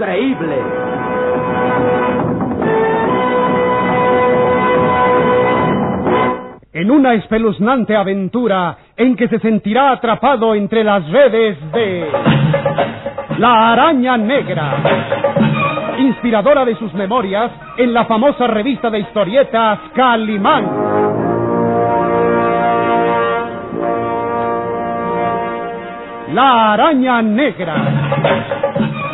increíble. En una espeluznante aventura en que se sentirá atrapado entre las redes de la araña negra, inspiradora de sus memorias en la famosa revista de historietas Calimán. La Araña Negra.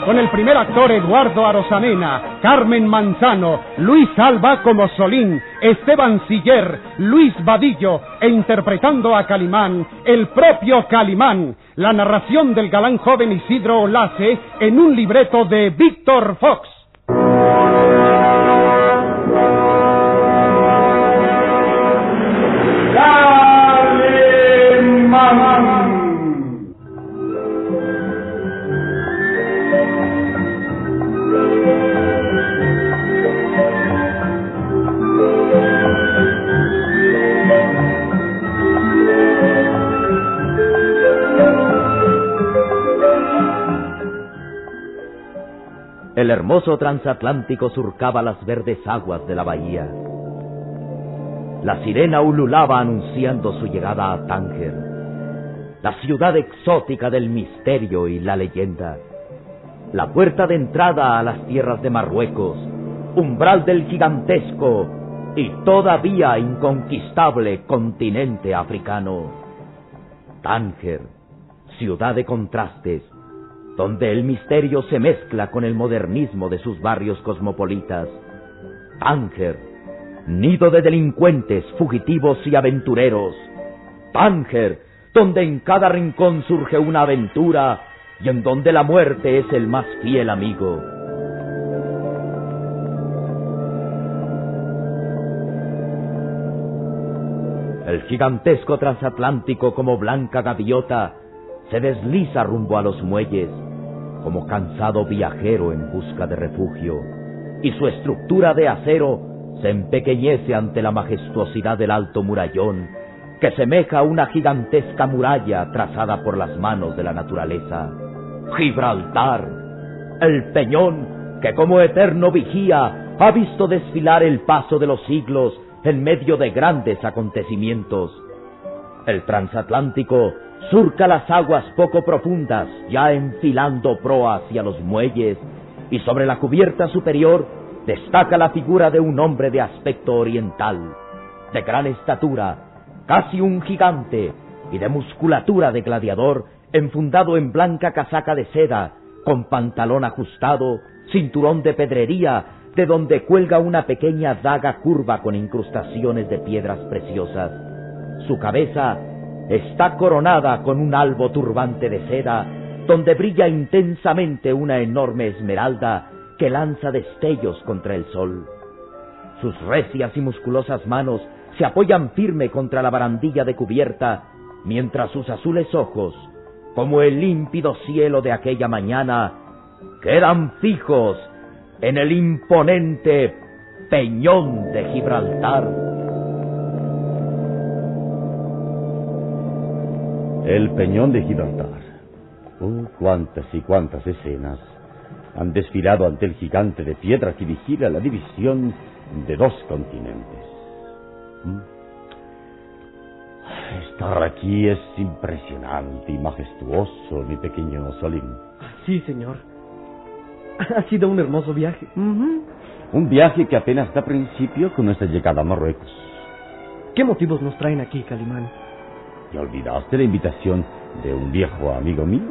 Con el primer actor Eduardo Arosamena, Carmen Manzano, Luis Alba como Solín, Esteban Siller, Luis Vadillo e interpretando a Calimán, el propio Calimán, la narración del galán joven Isidro Olace en un libreto de Víctor Fox. El hermoso transatlántico surcaba las verdes aguas de la bahía. La sirena ululaba anunciando su llegada a Tánger, la ciudad exótica del misterio y la leyenda, la puerta de entrada a las tierras de Marruecos, umbral del gigantesco y todavía inconquistable continente africano. Tánger, ciudad de contrastes, donde el misterio se mezcla con el modernismo de sus barrios cosmopolitas. Tánger, nido de delincuentes, fugitivos y aventureros. Tánger, donde en cada rincón surge una aventura y en donde la muerte es el más fiel amigo. El gigantesco transatlántico como blanca gaviota se desliza rumbo a los muelles como cansado viajero en busca de refugio, y su estructura de acero se empequeñece ante la majestuosidad del alto murallón, que semeja a una gigantesca muralla trazada por las manos de la naturaleza. Gibraltar, el peñón que como eterno vigía ha visto desfilar el paso de los siglos en medio de grandes acontecimientos. El transatlántico surca las aguas poco profundas, ya enfilando proa hacia los muelles, y sobre la cubierta superior destaca la figura de un hombre de aspecto oriental, de gran estatura, casi un gigante, y de musculatura de gladiador, enfundado en blanca casaca de seda, con pantalón ajustado, cinturón de pedrería, de donde cuelga una pequeña daga curva con incrustaciones de piedras preciosas. Su cabeza está coronada con un albo turbante de seda, donde brilla intensamente una enorme esmeralda que lanza destellos contra el sol. Sus recias y musculosas manos se apoyan firme contra la barandilla de cubierta, mientras sus azules ojos, como el límpido cielo de aquella mañana, quedan fijos en el imponente peñón de Gibraltar. El Peñón de Gibraltar. Oh, cuántas y cuántas escenas han desfilado ante el gigante de piedra que vigila la división de dos continentes. ¿Mm? Estar aquí es impresionante y majestuoso, mi pequeño Solín. Sí, señor. Ha sido un hermoso viaje. Un viaje que apenas da principio con nuestra llegada a Marruecos. ¿Qué motivos nos traen aquí, Calimán? ¿Ya olvidaste la invitación de un viejo amigo mío?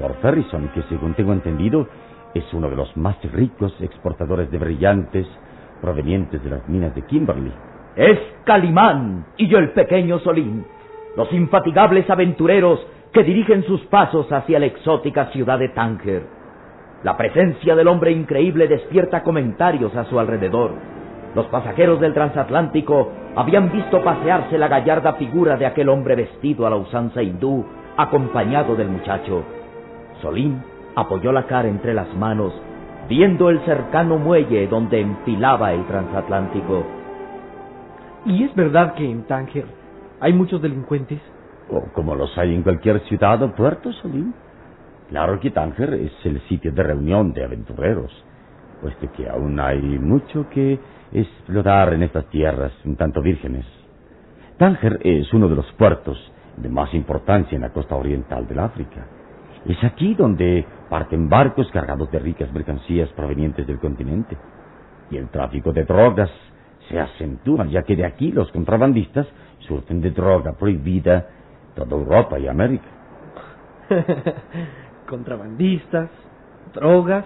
Lord Ferrison, que según tengo entendido es uno de los más ricos exportadores de brillantes provenientes de las minas de Kimberley. Es Calimán y yo el pequeño Solín, los infatigables aventureros que dirigen sus pasos hacia la exótica ciudad de Tánger. La presencia del hombre increíble despierta comentarios a su alrededor. Los pasajeros del transatlántico habían visto pasearse la gallarda figura de aquel hombre vestido a la usanza hindú, acompañado del muchacho. Solín apoyó la cara entre las manos, viendo el cercano muelle donde enfilaba el transatlántico. ¿Y es verdad que en Tánger hay muchos delincuentes? O como los hay en cualquier ciudad o puerto, Solín. Claro que Tánger es el sitio de reunión de aventureros, puesto que aún hay mucho que explorar en estas tierras un tanto vírgenes. Tánger es uno de los puertos de más importancia en la costa oriental del África. Es aquí donde parten barcos cargados de ricas mercancías provenientes del continente. Y el tráfico de drogas se acentúa, ya que de aquí los contrabandistas surten de droga prohibida toda Europa y América. Contrabandistas, drogas.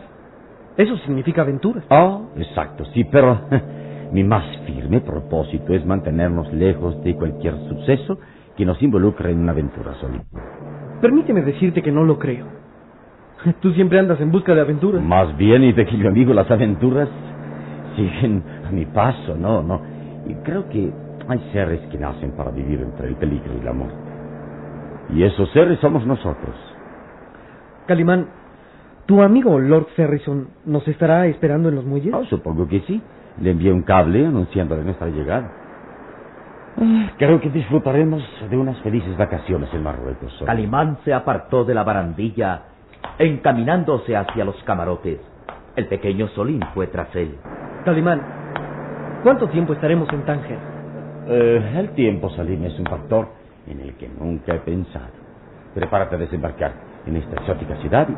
Eso significa aventuras. Ah, exacto, sí, pero mi más firme propósito es mantenernos lejos de cualquier suceso que nos involucre en una aventura solita. Permíteme decirte que no lo creo. Tú siempre andas en busca de aventuras. Más bien, y de que yo amigo, las aventuras siguen a mi paso, no, no. Y creo que hay seres que nacen para vivir entre el peligro y el amor. Y esos seres somos nosotros. Calimán, ¿tu amigo Lord Ferrison nos estará esperando en los muelles? Oh, supongo que sí. Le envié un cable anunciándole nuestra llegada. Ah, Creo que disfrutaremos de unas felices vacaciones en Marruecos. Sol. Calimán se apartó de la barandilla, encaminándose hacia los camarotes. El pequeño Solín fue tras él. Calimán, ¿cuánto tiempo estaremos en Tánger? Eh, el tiempo, Salim, es un factor en el que nunca he pensado. Prepárate a desembarcar en esta exótica ciudad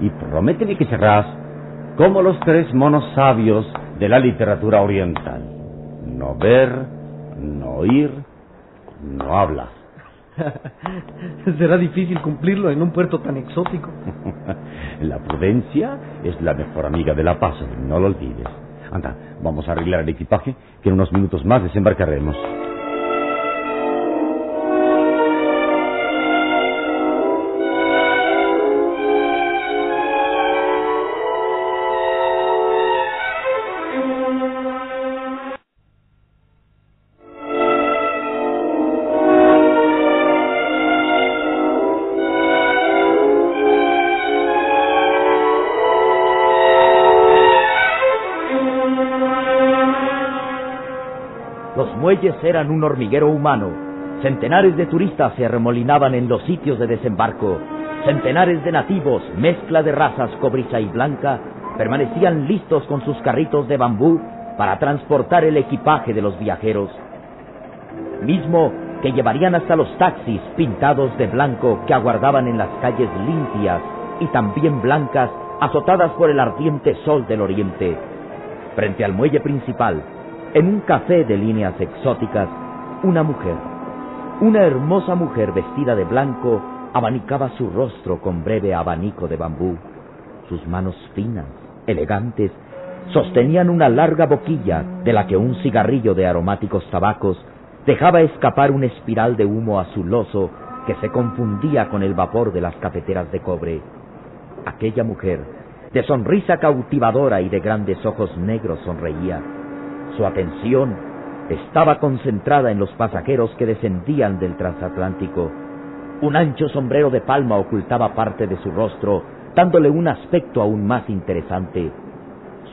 y, prométeme que serás como los tres monos sabios de la literatura oriental. No ver, no oír, no hablar. Será difícil cumplirlo en un puerto tan exótico. la prudencia es la mejor amiga de la paz, no lo olvides. Anda, vamos a arreglar el equipaje, que en unos minutos más desembarcaremos. Muelles eran un hormiguero humano. Centenares de turistas se arremolinaban en los sitios de desembarco. Centenares de nativos, mezcla de razas cobriza y blanca, permanecían listos con sus carritos de bambú para transportar el equipaje de los viajeros. Mismo que llevarían hasta los taxis pintados de blanco que aguardaban en las calles limpias y también blancas azotadas por el ardiente sol del oriente. Frente al muelle principal, en un café de líneas exóticas, una mujer, una hermosa mujer vestida de blanco, abanicaba su rostro con breve abanico de bambú. Sus manos finas, elegantes, sostenían una larga boquilla de la que un cigarrillo de aromáticos tabacos dejaba escapar una espiral de humo azuloso que se confundía con el vapor de las cafeteras de cobre. Aquella mujer, de sonrisa cautivadora y de grandes ojos negros, sonreía. Su atención estaba concentrada en los pasajeros que descendían del transatlántico. Un ancho sombrero de palma ocultaba parte de su rostro, dándole un aspecto aún más interesante.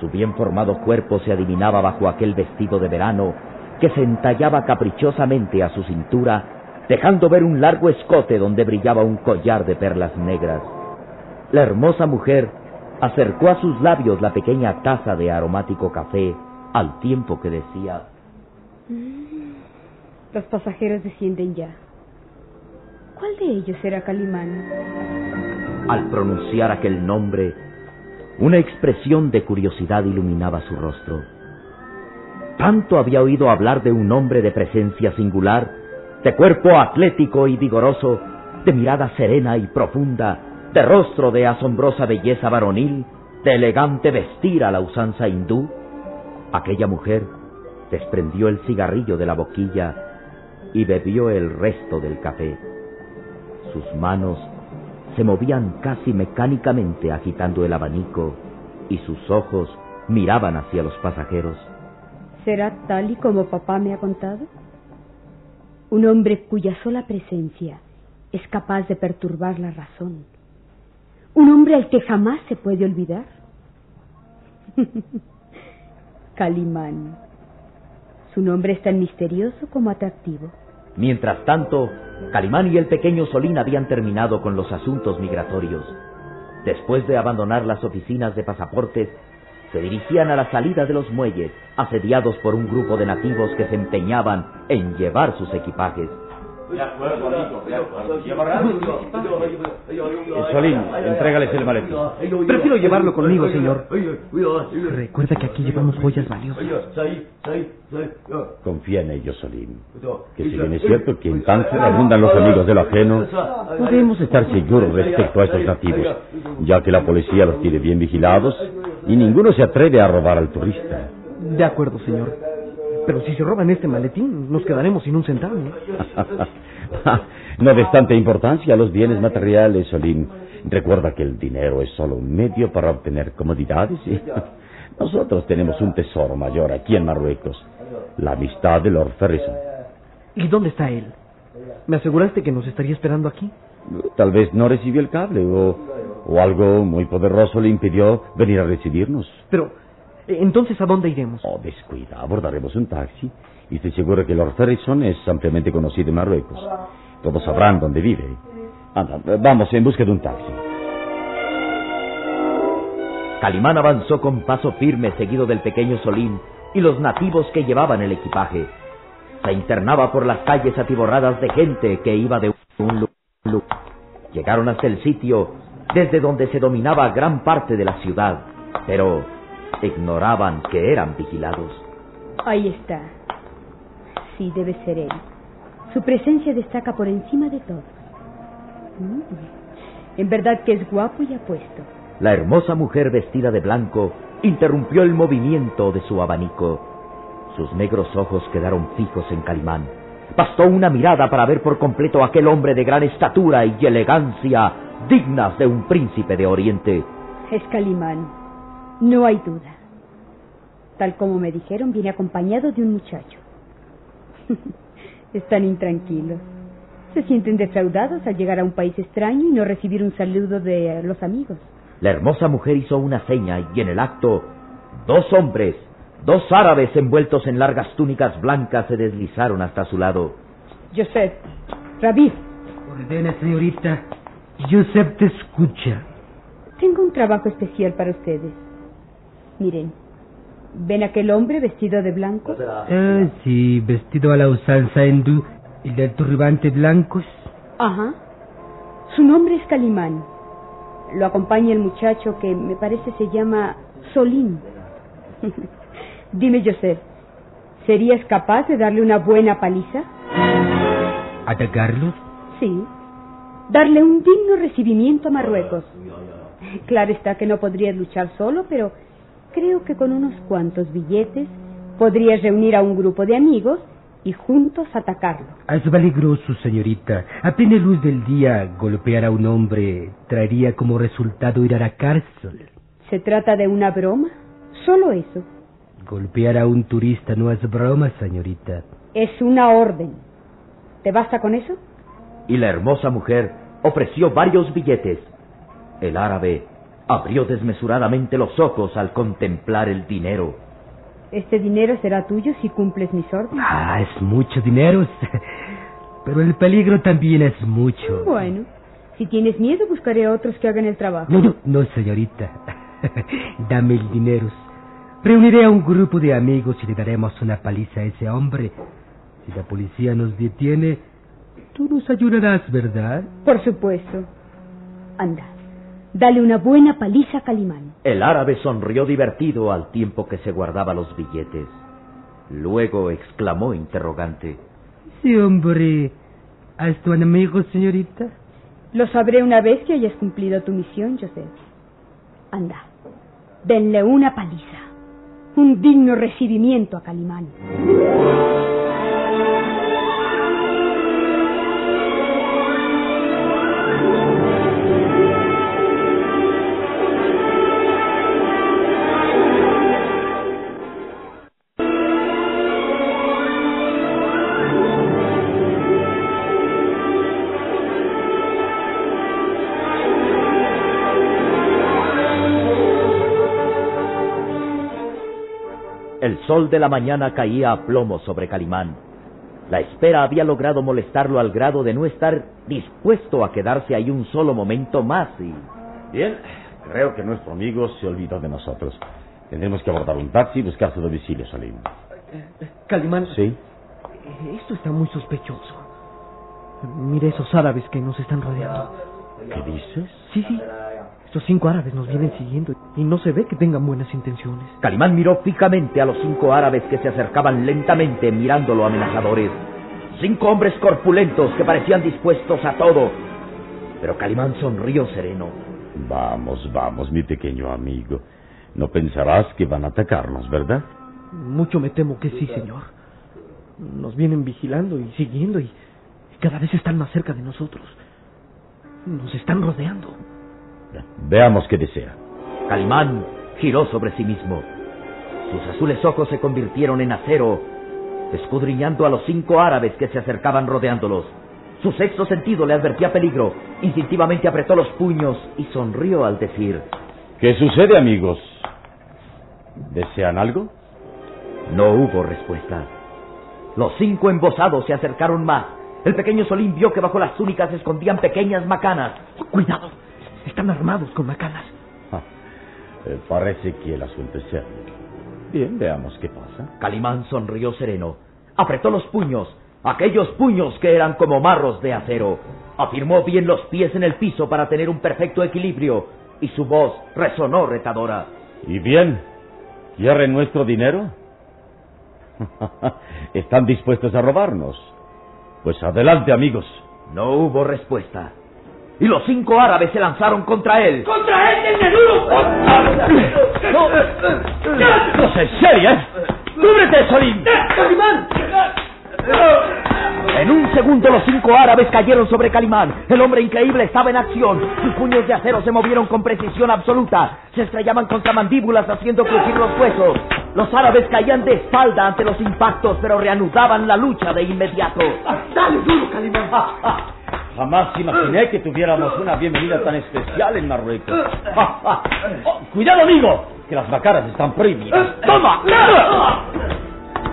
Su bien formado cuerpo se adivinaba bajo aquel vestido de verano que se entallaba caprichosamente a su cintura, dejando ver un largo escote donde brillaba un collar de perlas negras. La hermosa mujer acercó a sus labios la pequeña taza de aromático café, al tiempo que decía, Los pasajeros descienden ya. ¿Cuál de ellos será Calimán? al pronunciar aquel nombre, una expresión de curiosidad iluminaba su rostro. Tanto había oído hablar de un hombre de presencia singular, de cuerpo atlético y vigoroso, de mirada serena y profunda, de rostro de asombrosa belleza varonil, de elegante vestir a la usanza hindú. Aquella mujer desprendió el cigarrillo de la boquilla y bebió el resto del café. Sus manos se movían casi mecánicamente agitando el abanico y sus ojos miraban hacia los pasajeros. ¿Será tal y como papá me ha contado? Un hombre cuya sola presencia es capaz de perturbar la razón. Un hombre al que jamás se puede olvidar. Calimán. Su nombre es tan misterioso como atractivo. Mientras tanto, Calimán y el pequeño Solín habían terminado con los asuntos migratorios. Después de abandonar las oficinas de pasaportes, se dirigían a la salida de los muelles, asediados por un grupo de nativos que se empeñaban en llevar sus equipajes. Solín, entrégales el maletín. Prefiero llevarlo conmigo, señor. Recuerda que aquí llevamos joyas valiosas. Confía en ellos, Solín. Que si bien es cierto que en Tánger abundan los amigos de lo ajeno, podemos estar seguros respecto a estos nativos, ya que la policía los tiene bien vigilados y ninguno se atreve a robar al turista. De acuerdo, señor. Pero si se roban este maletín, nos quedaremos sin un centavo. no de tanta importancia a los bienes materiales, Solín. Recuerda que el dinero es solo un medio para obtener comodidades. Y nosotros tenemos un tesoro mayor aquí en Marruecos, la amistad de Lord Ferrison. ¿Y dónde está él? ¿Me aseguraste que nos estaría esperando aquí? Tal vez no recibió el cable o, o algo muy poderoso le impidió venir a recibirnos. Pero, entonces, ¿a dónde iremos? Oh, descuida, abordaremos un taxi y estoy seguro que Lord Ferrison es ampliamente conocido en Marruecos. Todos sabrán dónde vive. Anda, vamos en busca de un taxi. Calimán avanzó con paso firme seguido del pequeño Solín y los nativos que llevaban el equipaje. Se internaba por las calles atiborradas de gente que iba de un lugar. Llegaron hasta el sitio desde donde se dominaba gran parte de la ciudad, pero ignoraban que eran vigilados. Ahí está. Sí, debe ser él. Su presencia destaca por encima de todo. Mm. En verdad que es guapo y apuesto. La hermosa mujer vestida de blanco interrumpió el movimiento de su abanico. Sus negros ojos quedaron fijos en Calimán. Bastó una mirada para ver por completo a aquel hombre de gran estatura y elegancia, dignas de un príncipe de Oriente. Es Calimán. No hay duda. Tal como me dijeron, viene acompañado de un muchacho. Están intranquilos. Se sienten defraudados al llegar a un país extraño y no recibir un saludo de los amigos. La hermosa mujer hizo una seña y en el acto dos hombres, dos árabes envueltos en largas túnicas blancas se deslizaron hasta su lado. Joseph, Rabí. Ordena, señorita. Joseph te escucha. Tengo un trabajo especial para ustedes. Miren, ¿ven aquel hombre vestido de blanco? Ah, sí, vestido a la usanza hindú y de turbante blancos. Ajá. Su nombre es Calimán. Lo acompaña el muchacho que me parece se llama Solín. Dime, Joseph, ¿serías capaz de darle una buena paliza? ¿Atacarlo? Sí. Darle un digno recibimiento a Marruecos. Claro está que no podrías luchar solo, pero creo que con unos cuantos billetes podrías reunir a un grupo de amigos y juntos atacarlo. Es peligroso, señorita. A plena luz del día, golpear a un hombre traería como resultado ir a la cárcel. ¿Se trata de una broma? Solo eso. Golpear a un turista no es broma, señorita. Es una orden. ¿Te basta con eso? Y la hermosa mujer ofreció varios billetes. El árabe abrió desmesuradamente los ojos al contemplar el dinero. Este dinero será tuyo si cumples mis órdenes. Ah, es mucho dinero. Pero el peligro también es mucho. Bueno, si tienes miedo, buscaré a otros que hagan el trabajo. No, no, no, señorita. Dame el dinero. Reuniré a un grupo de amigos y le daremos una paliza a ese hombre. Si la policía nos detiene, tú nos ayudarás, ¿verdad? Por supuesto. Anda, dale una buena paliza a Calimán. El árabe sonrió divertido al tiempo que se guardaba los billetes. Luego exclamó interrogante. Sí, hombre. ¿Has tu enemigo, señorita? Lo sabré una vez que hayas cumplido tu misión, Joseph. Anda, denle una paliza. Un digno recibimiento a Calimán. Sol de la mañana caía a plomo sobre Calimán. La espera había logrado molestarlo al grado de no estar dispuesto a quedarse ahí un solo momento más y... Bien, creo que nuestro amigo se olvidó de nosotros. Tendremos que abordar un taxi y buscar su domicilio, Salim. Calimán. ¿Sí? Esto está muy sospechoso. Mire esos árabes que nos están rodeando. ¿Qué dices? Sí, sí. Estos cinco árabes nos vienen siguiendo y no se ve que tengan buenas intenciones. Calimán miró fijamente a los cinco árabes que se acercaban lentamente mirándolo amenazadores. Cinco hombres corpulentos que parecían dispuestos a todo. Pero Calimán sonrió sereno. Vamos, vamos, mi pequeño amigo. No pensarás que van a atacarnos, ¿verdad? Mucho me temo que sí, señor. Nos vienen vigilando y siguiendo y cada vez están más cerca de nosotros. Nos están rodeando. Veamos qué desea. Calimán giró sobre sí mismo. Sus azules ojos se convirtieron en acero, escudriñando a los cinco árabes que se acercaban rodeándolos. Su sexto sentido le advertía peligro. Instintivamente apretó los puños y sonrió al decir... ¿Qué sucede, amigos? ¿Desean algo? No hubo respuesta. Los cinco embosados se acercaron más. El pequeño Solín vio que bajo las túnicas se escondían pequeñas macanas. Cuidado, están armados con macanas. Ah, eh, parece que el asunto es serio. Bien, veamos qué pasa. Calimán sonrió sereno. Apretó los puños, aquellos puños que eran como marros de acero. Afirmó bien los pies en el piso para tener un perfecto equilibrio y su voz resonó retadora. ¿Y bien? ¿Quieren nuestro dinero? ¿Están dispuestos a robarnos? Pues adelante, amigos. No hubo respuesta. Y los cinco árabes se lanzaron contra él. ¡Contra él, duro! ¡No! ¡No en serio, eh! ¡Cúbrete, Solín! ¡Calimán! En un segundo los cinco árabes cayeron sobre Calimán. El hombre increíble estaba en acción. Sus puños de acero se movieron con precisión absoluta. Se estrellaban contra mandíbulas haciendo crujir los huesos. Los árabes caían de espalda ante los impactos, pero reanudaban la lucha de inmediato. ¡Dale duro, Calimán! Jamás imaginé que tuviéramos una bienvenida tan especial en Marruecos. Oh, ¡Cuidado, amigo! Que las macaras están prohibidas. ¡Toma!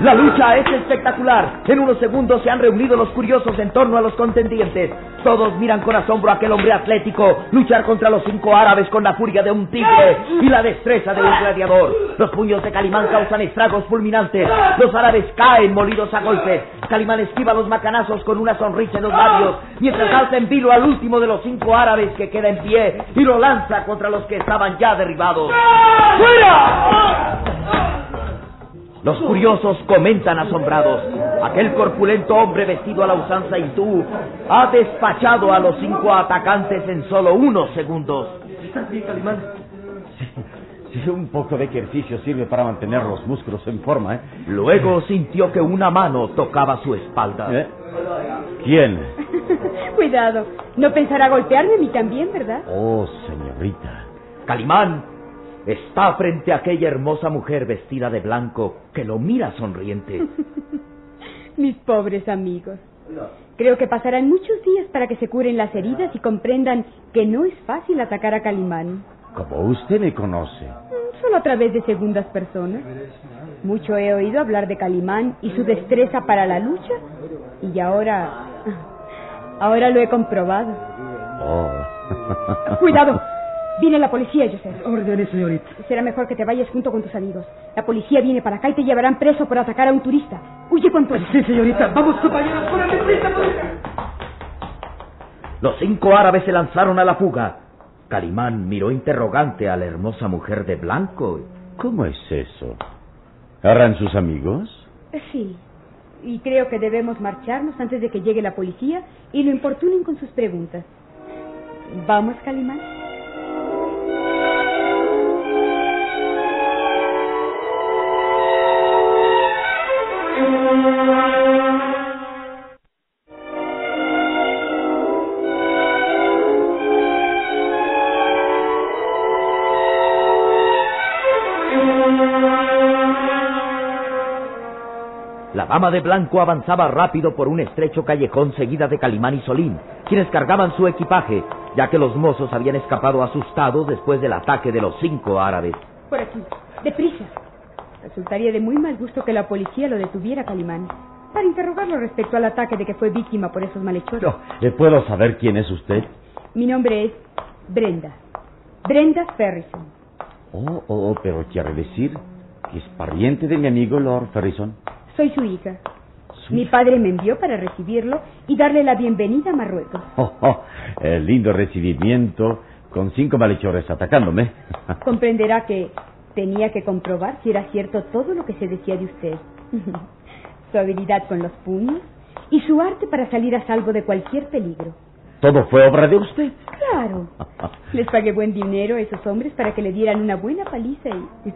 La lucha es espectacular. En unos segundos se han reunido los curiosos en torno a los contendientes. Todos miran con asombro a aquel hombre atlético luchar contra los cinco árabes con la furia de un tigre y la destreza de un gladiador. Los puños de Calimán causan estragos fulminantes. Los árabes caen molidos a golpes. Calimán esquiva los macanazos con una sonrisa en los labios, mientras alza en vilo al último de los cinco árabes que queda en pie y lo lanza contra los que estaban ya derribados. ¡Fuera! Los curiosos comentan asombrados. Aquel corpulento hombre vestido a la usanza hindú ha despachado a los cinco atacantes en solo unos segundos. ¿Estás bien, Calimán? Sí, un poco de ejercicio sirve para mantener los músculos en forma, ¿eh? Luego sintió que una mano tocaba su espalda. ¿Eh? ¿Quién? Cuidado, no pensará golpearme a mí también, ¿verdad? Oh, señorita. Calimán está frente a aquella hermosa mujer vestida de blanco que lo mira sonriente. Mis pobres amigos. Creo que pasarán muchos días para que se curen las heridas y comprendan que no es fácil atacar a Calimán. Como usted me conoce. Mm, Solo a través de segundas personas. Mucho he oído hablar de Calimán y su destreza para la lucha. Y ahora... Ahora lo he comprobado. Oh. Cuidado. Viene la policía, Joseph. Órdenes, señorita. Será mejor que te vayas junto con tus amigos. La policía viene para acá y te llevarán preso por atacar a un turista. Huye cuanto antes. Sí, señorita. Vamos, compañeros. ¡Córrele, prisa, Los cinco árabes se lanzaron a la fuga. Calimán miró interrogante a la hermosa mujer de blanco. ¿Cómo es eso? ¿Harán sus amigos? Sí. Y creo que debemos marcharnos antes de que llegue la policía y lo importunen con sus preguntas. ¿Vamos, Calimán? La dama de blanco avanzaba rápido por un estrecho callejón seguida de Calimán y Solín, quienes cargaban su equipaje, ya que los mozos habían escapado asustados después del ataque de los cinco árabes. Por aquí. Deprisa. Resultaría de muy mal gusto que la policía lo detuviera, Calimán. Para interrogarlo respecto al ataque de que fue víctima por esos malhechores. No, ¿le puedo saber quién es usted? Mi nombre es Brenda. Brenda Ferrison. Oh, oh, oh, pero quiere decir que es pariente de mi amigo Lord Ferrison. Soy su hija. Mi padre me envió para recibirlo y darle la bienvenida a Marruecos. Oh, oh, el lindo recibimiento con cinco malhechores atacándome. Comprenderá que tenía que comprobar si era cierto todo lo que se decía de usted. su habilidad con los puños y su arte para salir a salvo de cualquier peligro. ¿Todo fue obra de usted? Claro. Les pagué buen dinero a esos hombres para que le dieran una buena paliza y...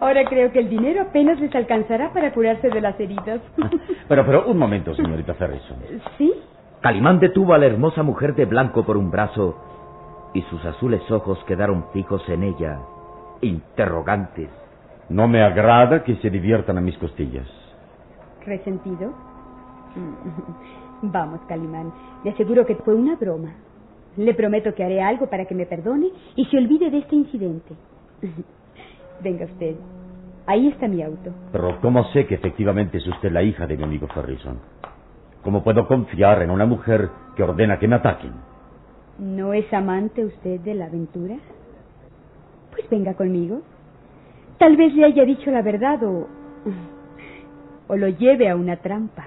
Ahora creo que el dinero apenas les alcanzará para curarse de las heridas. Pero, pero, un momento, señorita Ferrison. ¿Sí? Calimán detuvo a la hermosa mujer de blanco por un brazo y sus azules ojos quedaron fijos en ella, interrogantes. No me agrada que se diviertan a mis costillas. ¿Resentido? Vamos, Calimán. Le aseguro que fue una broma. Le prometo que haré algo para que me perdone y se olvide de este incidente. Venga usted. Ahí está mi auto. Pero ¿cómo sé que efectivamente es usted la hija de mi amigo Ferrison? ¿Cómo puedo confiar en una mujer que ordena que me ataquen? ¿No es amante usted de la aventura? Pues venga conmigo. Tal vez le haya dicho la verdad o... o lo lleve a una trampa.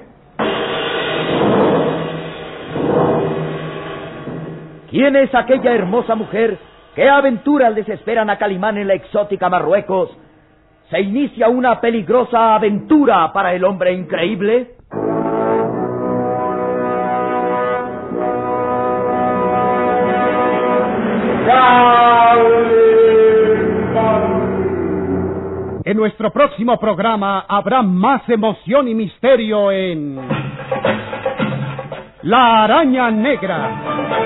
¿Quién es aquella hermosa mujer? ¿Qué aventuras les esperan a Calimán en la exótica Marruecos? ¿Se inicia una peligrosa aventura para el hombre increíble? En nuestro próximo programa habrá más emoción y misterio en La araña negra.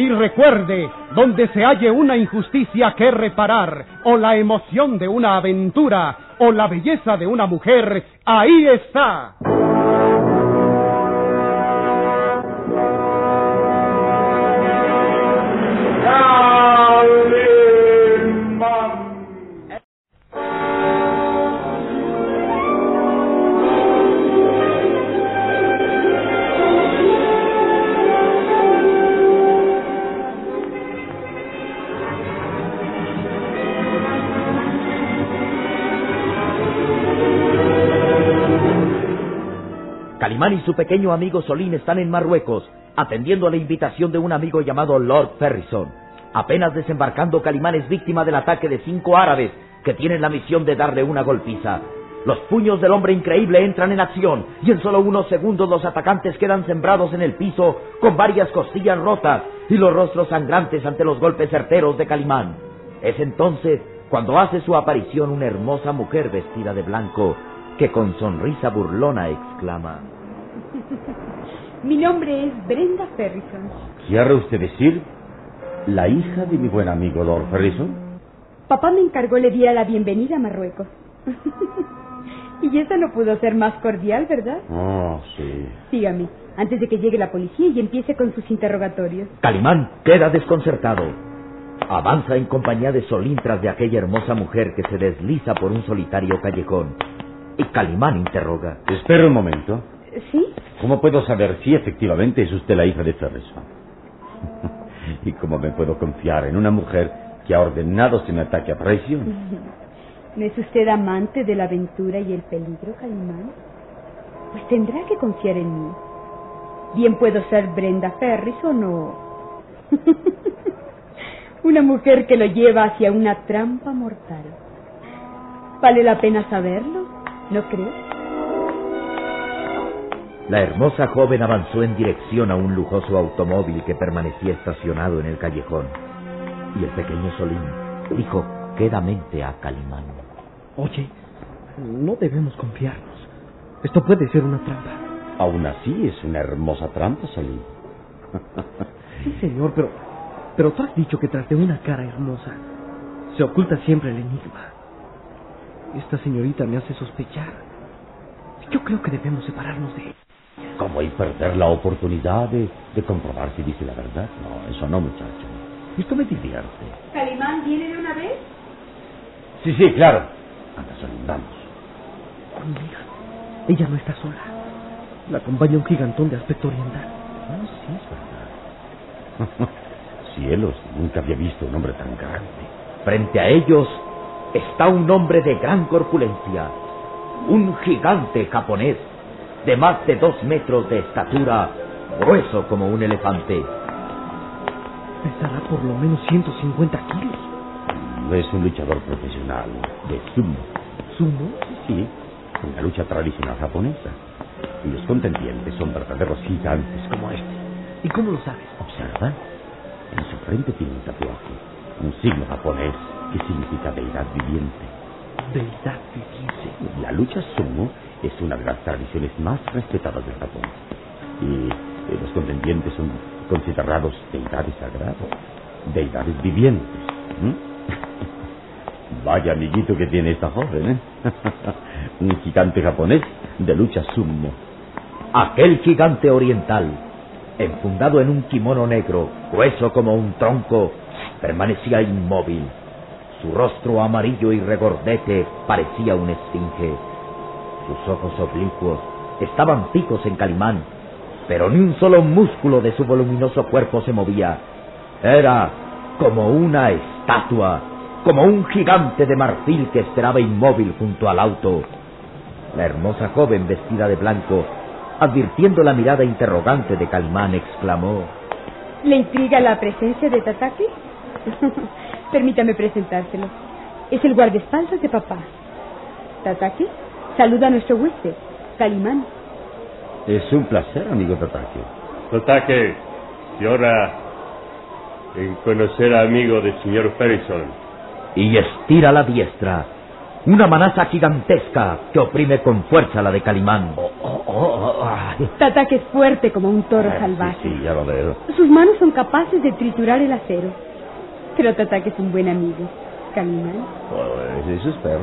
Y recuerde, donde se halle una injusticia que reparar, o la emoción de una aventura, o la belleza de una mujer, ahí está. Y su pequeño amigo Solín están en Marruecos, atendiendo a la invitación de un amigo llamado Lord Ferrison. Apenas desembarcando, Calimán es víctima del ataque de cinco árabes que tienen la misión de darle una golpiza. Los puños del hombre increíble entran en acción y en solo unos segundos los atacantes quedan sembrados en el piso con varias costillas rotas y los rostros sangrantes ante los golpes certeros de Calimán. Es entonces cuando hace su aparición una hermosa mujer vestida de blanco que con sonrisa burlona exclama. Mi nombre es Brenda Ferrison. ¿Quiere usted decir la hija de mi buen amigo Lord Ferrison? Papá me encargó le diera la bienvenida a Marruecos. y eso no pudo ser más cordial, ¿verdad? Oh, sí. Sígame, antes de que llegue la policía y empiece con sus interrogatorios. Calimán queda desconcertado. Avanza en compañía de Solín tras de aquella hermosa mujer que se desliza por un solitario callejón. Y Calimán interroga. Espera un momento. ¿Sí? ¿Cómo puedo saber si efectivamente es usted la hija de Ferrison? ¿Y cómo me puedo confiar en una mujer que ha ordenado se me ataque a? ¿No es usted amante de la aventura y el peligro, Calimán? Pues tendrá que confiar en mí. Bien puedo ser Brenda Ferrison o... una mujer que lo lleva hacia una trampa mortal. ¿Vale la pena saberlo? ¿No cree? La hermosa joven avanzó en dirección a un lujoso automóvil que permanecía estacionado en el callejón. Y el pequeño Solín dijo quedamente a Calimán. Oye, no debemos confiarnos. Esto puede ser una trampa. Aún así es una hermosa trampa, Solín. Sí, señor, pero, pero tú has dicho que tras de una cara hermosa se oculta siempre el enigma. Esta señorita me hace sospechar. Yo creo que debemos separarnos de ella. ¿Cómo y perder la oportunidad de, de comprobar si dice la verdad? No, eso no, muchacho. Esto me divierte. ¿Calimán viene de una vez? Sí, sí, claro. Anda, Solín, vamos. Ella no está sola. La acompaña un gigantón de aspecto oriental. Ah, sí, es verdad. Cielos, nunca había visto un hombre tan grande. Frente a ellos está un hombre de gran corpulencia, un gigante japonés de más de dos metros de estatura, grueso como un elefante. Pesará por lo menos 150 kilos. No es un luchador profesional de sumo. ¿Sumo? Sí, en la lucha tradicional japonesa. Y los contendientes son verdaderos gigantes como este. ¿Y cómo lo sabes? Observa, en su frente tiene un tatuaje, un signo japonés que significa deidad viviente. Deidad viviente. La lucha sumo es una de las tradiciones más respetadas del Japón. Y eh, los contendientes son considerados deidades sagradas, deidades vivientes. Vaya amiguito que tiene esta joven, ¿eh? Un gigante japonés de lucha sumo. Aquel gigante oriental, enfundado en un kimono negro, grueso como un tronco, permanecía inmóvil. Su rostro amarillo y regordete parecía un esfinge. Sus ojos oblicuos estaban fijos en Calimán, pero ni un solo músculo de su voluminoso cuerpo se movía. Era como una estatua, como un gigante de marfil que esperaba inmóvil junto al auto. La hermosa joven vestida de blanco, advirtiendo la mirada interrogante de Calimán, exclamó: ¿Le intriga la presencia de Tataki? Permítame presentárselo. Es el guardaespaldas de papá. Tataki, saluda a nuestro huésped, Calimán. Es un placer, amigo Tatake. Tatake, y ahora en conocer a amigo del señor Ferguson. y estira la diestra. Una manaza gigantesca que oprime con fuerza la de Calimán. Tataki es fuerte como un toro Ah, salvaje. Sí, sí, ya lo veo. Sus manos son capaces de triturar el acero. Pero Tataki es un buen amigo. Calimán. Pues eso espero.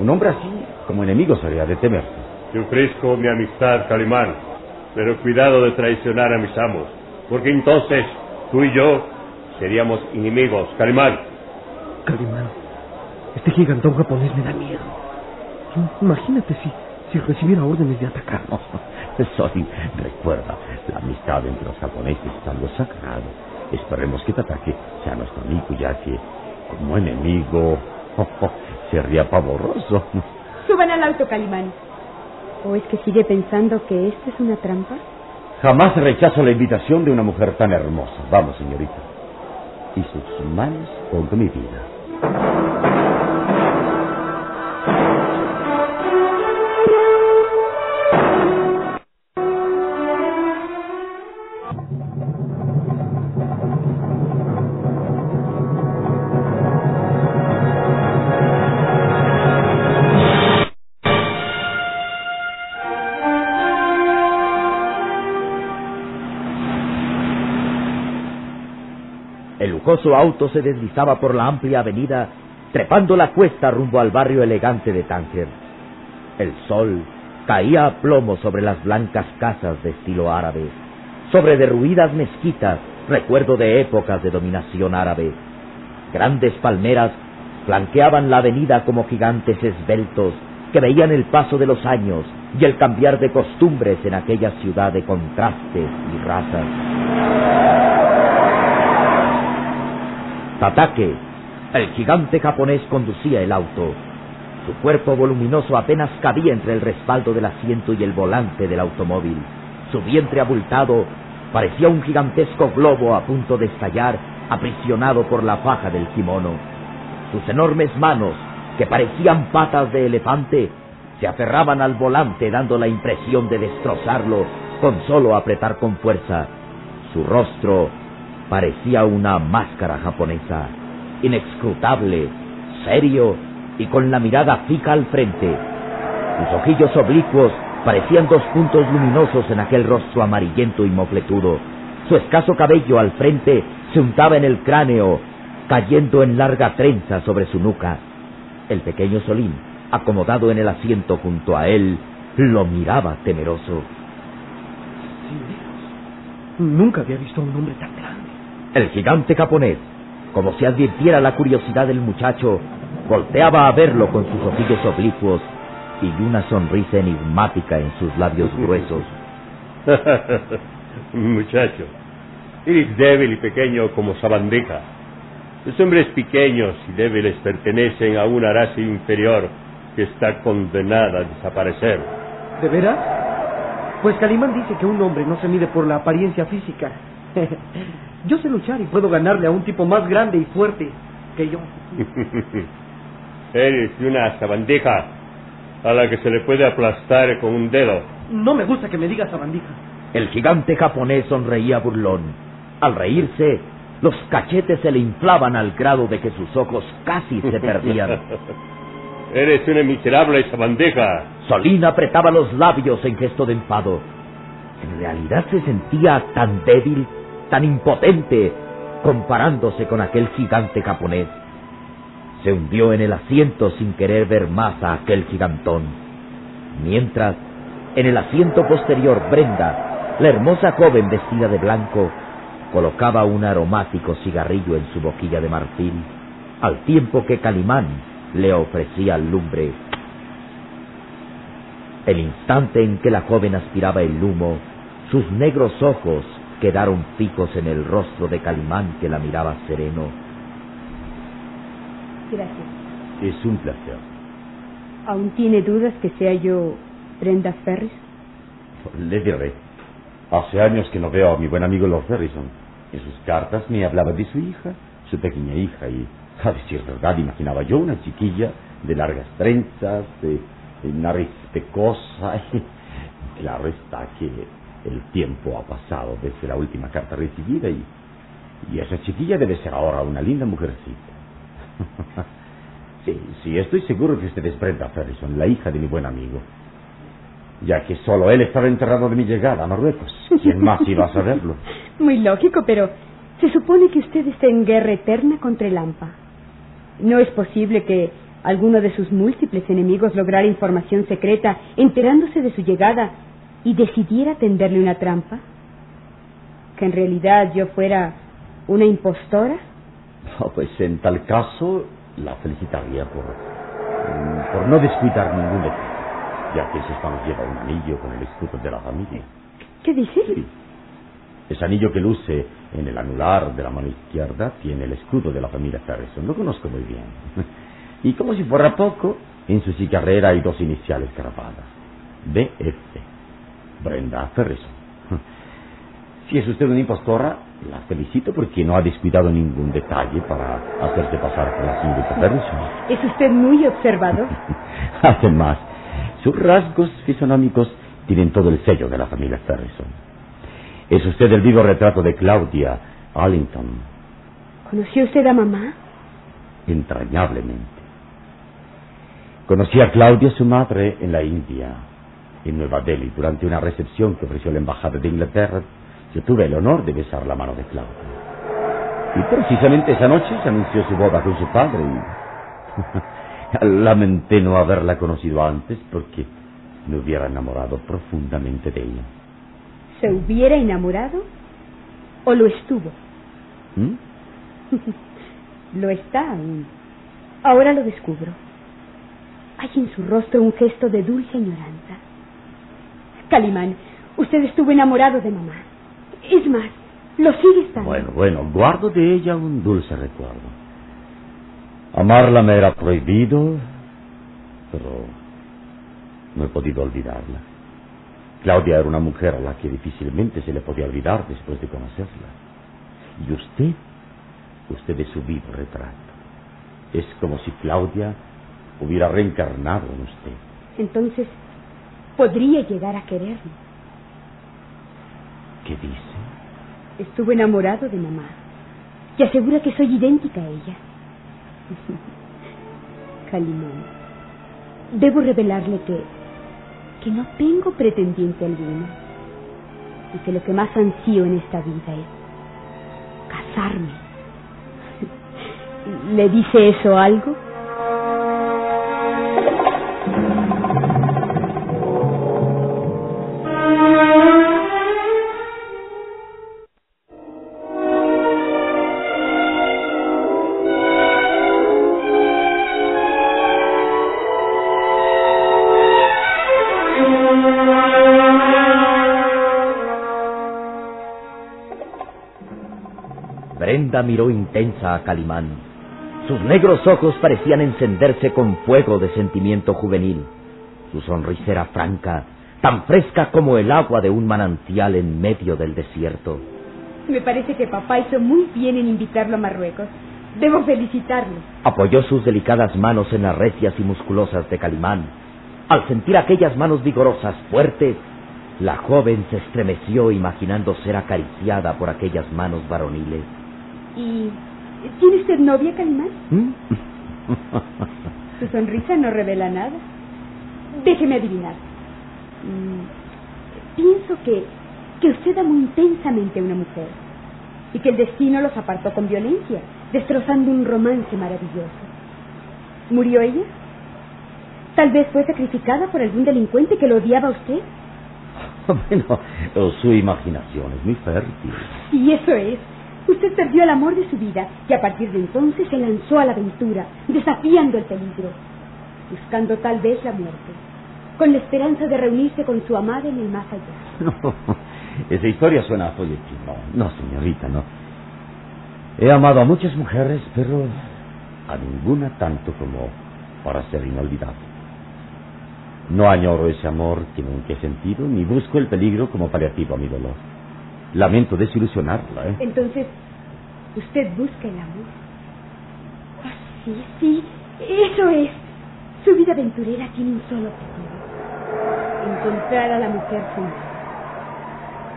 Un hombre así, como enemigo, sería de temerse. Te ofrezco mi amistad, Calimán, pero cuidado de traicionar a mis amos, porque entonces tú y yo seríamos enemigos, Calimán. Calimán, este gigantón japonés me da miedo. Imagínate si, si recibiera órdenes de atacar. Soy, recuerda, la amistad entre los japoneses es algo sagrado. Esperemos que Tatake sea nuestro amigo, ya que como enemigo sería pavoroso. Suban al auto, Calimán. ¿O es que sigue pensando que esto es una trampa? Jamás rechazo la invitación de una mujer tan hermosa. Vamos, señorita. Y sus manos pongo mi vida. Lujoso auto se deslizaba por la amplia avenida, trepando la cuesta rumbo al barrio elegante de Tánger. El sol caía a plomo sobre las blancas casas de estilo árabe, sobre derruidas mezquitas, recuerdo de épocas de dominación árabe. Grandes palmeras flanqueaban la avenida como gigantes esbeltos que veían el paso de los años y el cambiar de costumbres en aquella ciudad de contrastes y razas. Tatake, el gigante japonés, conducía el auto. Su cuerpo voluminoso apenas cabía entre el respaldo del asiento y el volante del automóvil. Su vientre abultado parecía un gigantesco globo a punto de estallar, aprisionado por la faja del kimono. Sus enormes manos, que parecían patas de elefante, se aferraban al volante dando la impresión de destrozarlo con solo apretar con fuerza. Su rostro parecía una máscara japonesa, inescrutable, serio y con la mirada fija al frente. Sus ojillos oblicuos parecían dos puntos luminosos en aquel rostro amarillento y mofletudo. Su escaso cabello al frente se untaba en el cráneo, cayendo en larga trenza sobre su nuca. El pequeño Solín, acomodado en el asiento junto a él, lo miraba temeroso. Nunca había visto a un hombre tan. El gigante japonés, como si advirtiera la curiosidad del muchacho, volteaba a verlo con sus ojillos oblicuos y una sonrisa enigmática en sus labios gruesos. Muchacho, eres débil y pequeño como sabandija. Los hombres pequeños y débiles pertenecen a una raza inferior que está condenada a desaparecer. ¿De veras? Pues Calimán dice que un hombre no se mide por la apariencia física. yo sé luchar y puedo ganarle a un tipo más grande y fuerte que yo. Eres una sabandija a la que se le puede aplastar con un dedo. No me gusta que me digas sabandija. El gigante japonés sonreía burlón. Al reírse, los cachetes se le inflaban al grado de que sus ojos casi se perdían. Eres una miserable sabandija. Solín apretaba los labios en gesto de enfado. En realidad se sentía tan débil, tan impotente, comparándose con aquel gigante japonés. Se hundió en el asiento sin querer ver más a aquel gigantón. Mientras, en el asiento posterior, Brenda, la hermosa joven vestida de blanco, colocaba un aromático cigarrillo en su boquilla de marfil, al tiempo que Calimán le ofrecía lumbre. El instante en que la joven aspiraba el humo, sus negros ojos quedaron fijos en el rostro de Calimán que la miraba sereno. Gracias. Es un placer. ¿Aún tiene dudas que sea yo Brenda Ferris? Le diré. Hace años que no veo a mi buen amigo Lord Ferrison. En sus cartas me hablaba de su hija, su pequeña hija, y a decir verdad imaginaba yo una chiquilla de largas trenzas, de, de nariz pecosa. Y claro está que el tiempo ha pasado desde la última carta recibida y, y esa chiquilla debe ser ahora una linda mujercita. sí, sí, estoy seguro que usted es Brenda Ferrison, la hija de mi buen amigo. Ya que solo él estaba enterrado de mi llegada a Marruecos. ¿Quién más iba a saberlo? Muy lógico, pero se supone que usted está en guerra eterna contra el AMPA. ¿No es posible que alguno de sus múltiples enemigos lograra información secreta enterándose de su llegada y decidiera tenderle una trampa? ¿Que en realidad yo fuera una impostora? Oh, pues en tal caso la felicitaría por, por no descuidar ningún detalle, ya que esta nos lleva un anillo con el escudo de la familia. ¿Qué dice? Sí. Ese anillo que luce en el anular de la mano izquierda tiene el escudo de la familia Ferguson. Lo conozco muy bien. Y como si fuera poco, en su cigarrera hay dos iniciales grabadas. BF. Brenda Ferguson. Si es usted una impostora, la felicito porque no ha descuidado ningún detalle para hacerse pasar por la señorita Ferguson. Es usted muy observador. Además, sus rasgos fisonómicos tienen todo el sello de la familia Ferguson. Es usted el vivo retrato de Claudia Allington. ¿Conoció usted a mamá? Entrañablemente. Conocí a Claudia, su madre, en la India, en Nueva Delhi, durante una recepción que ofreció la Embajada de Inglaterra. Yo tuve el honor de besar la mano de Claudia. Y precisamente esa noche se anunció su boda con su padre y lamenté no haberla conocido antes porque me hubiera enamorado profundamente de ella. ¿Se hubiera enamorado o lo estuvo? ¿Mm? lo está aún. Ahora lo descubro. Hay en su rostro un gesto de dulce añoranza. Calimán, usted estuvo enamorado de mamá. Es más, lo sigue estando. Bueno, bueno, guardo de ella un dulce recuerdo. Amarla me era prohibido, pero no he podido olvidarla. Claudia era una mujer a la que difícilmente se le podía olvidar después de conocerla. Y usted, usted es su vivo retrato. Es como si Claudia hubiera reencarnado en usted. Entonces, podría llegar a quererme. ¿Qué dice? Estuve enamorado de mamá. Y asegura que soy idéntica a ella. Calimán, debo revelarle que, que no tengo pretendiente alguno. Y que lo que más ansío en esta vida es casarme. ¿Le dice eso algo? Miró intensa a Calimán. Sus negros ojos parecían encenderse con fuego de sentimiento juvenil. Su sonrisa era franca, tan fresca como el agua de un manantial en medio del desierto. Me parece que papá hizo muy bien en invitarlo a Marruecos. Debo felicitarlo. Apoyó sus delicadas manos en las recias y musculosas de Calimán. Al sentir aquellas manos vigorosas, fuertes, la joven se estremeció imaginando ser acariciada por aquellas manos varoniles. ¿Y tiene usted novia, Calimán? ¿Mm? Su sonrisa no revela nada. Déjeme adivinar. Mm, pienso que, que usted amó intensamente a una mujer y que el destino los apartó con violencia, destrozando un romance maravilloso. ¿Murió ella? Tal vez fue sacrificada por algún delincuente que lo odiaba a usted. Bueno, su imaginación es muy fértil. Y eso es. Usted perdió el amor de su vida y a partir de entonces se lanzó a la aventura, desafiando el peligro, buscando tal vez la muerte, con la esperanza de reunirse con su amada en el más allá. No, esa historia suena a folletín. No, no, señorita, no. He amado a muchas mujeres, pero a ninguna tanto como para ser inolvidable. No añoro ese amor que nunca he sentido, ni busco el peligro como paliativo a mi dolor. Lamento desilusionarla, ¿eh? Entonces, usted busca el amor. Ah, sí, sí, eso es. Su vida aventurera tiene un solo objetivo. Encontrar a la mujer soñada.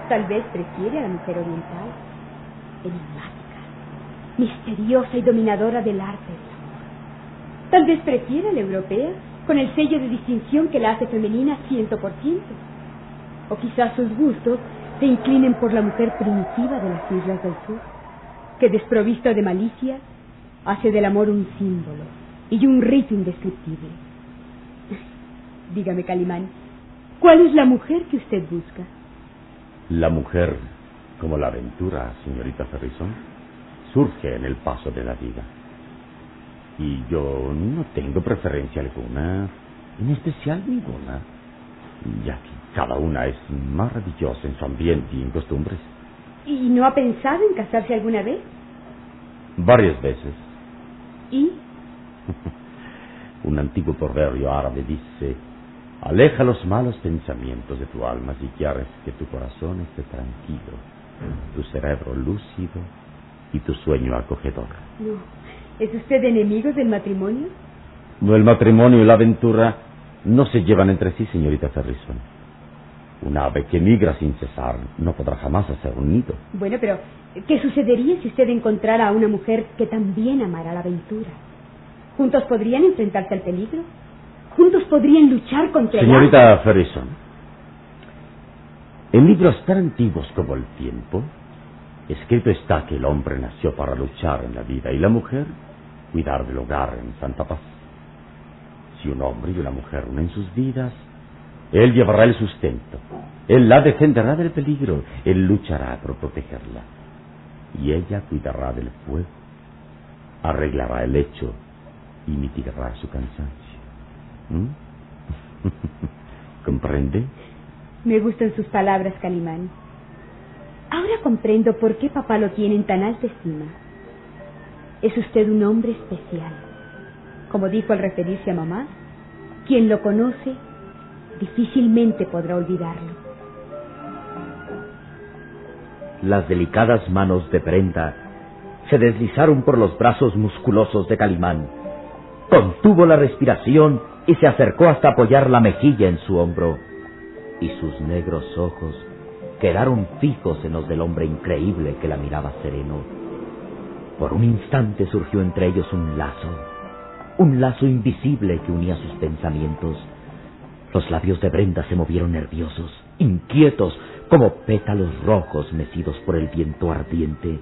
Tal vez prefiere a la mujer oriental, enigmática, misteriosa y dominadora del arte del amor. Tal vez prefiere a la europea, con el sello de distinción que la hace femenina ciento por ciento. O quizás sus gustos se inclinen por la mujer primitiva de las islas del sur, que desprovista de malicia, hace del amor un símbolo y un rito indescriptible. Dígame, Calimán, ¿cuál es la mujer que usted busca? La mujer, como la aventura, señorita Ferrison, surge en el paso de la vida. Y yo no tengo preferencia alguna, en especial ninguna, ya cada una es maravillosa en su ambiente y en costumbres. ¿Y no ha pensado en casarse alguna vez? Varias veces. ¿Y? Un antiguo proverbio árabe dice, aleja los malos pensamientos de tu alma si quieres que tu corazón esté tranquilo, tu cerebro lúcido y tu sueño acogedor. No. ¿Es usted enemigo del matrimonio? No, el matrimonio y la aventura no se llevan entre sí, señorita Ferrison. Un ave que migra sin cesar no podrá jamás hacer un nido. Bueno, pero ¿qué sucedería si usted encontrara a una mujer que también amara la aventura? ¿Juntos podrían enfrentarse al peligro? ¿Juntos podrían luchar contra el Señorita Ferrison, en libros tan antiguos como el tiempo, escrito está que el hombre nació para luchar en la vida y la mujer cuidar del hogar en santa paz. Si un hombre y una mujer unen sus vidas, él llevará el sustento, él la defenderá del peligro, él luchará por protegerla, y ella cuidará del fuego, arreglará el hecho y mitigará su cansancio. ¿Mm? ¿Comprende? Me gustan sus palabras, Calimán. Ahora comprendo por qué papá lo tiene en tan alta estima. Es usted un hombre especial. Como dijo al referirse a mamá, quien lo conoce difícilmente podrá olvidarlo. Las delicadas manos de Brenda se deslizaron por los brazos musculosos de Calimán. Contuvo la respiración y se acercó hasta apoyar la mejilla en su hombro. Y sus negros ojos quedaron fijos en los del hombre increíble que la miraba sereno. Por un instante surgió entre ellos un lazo, un lazo invisible que unía sus pensamientos. Los labios de Brenda se movieron nerviosos, inquietos, como pétalos rojos mecidos por el viento ardiente.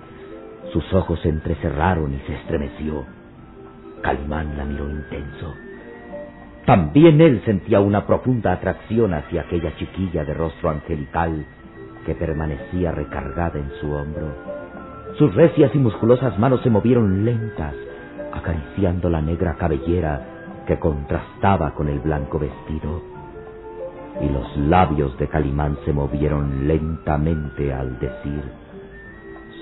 Sus ojos se entrecerraron y se estremeció. Calimán la miró intenso. También él sentía una profunda atracción hacia aquella chiquilla de rostro angelical que permanecía recargada en su hombro. Sus recias y musculosas manos se movieron lentas, acariciando la negra cabellera que contrastaba con el blanco vestido. Y los labios de Calimán se movieron lentamente al decir,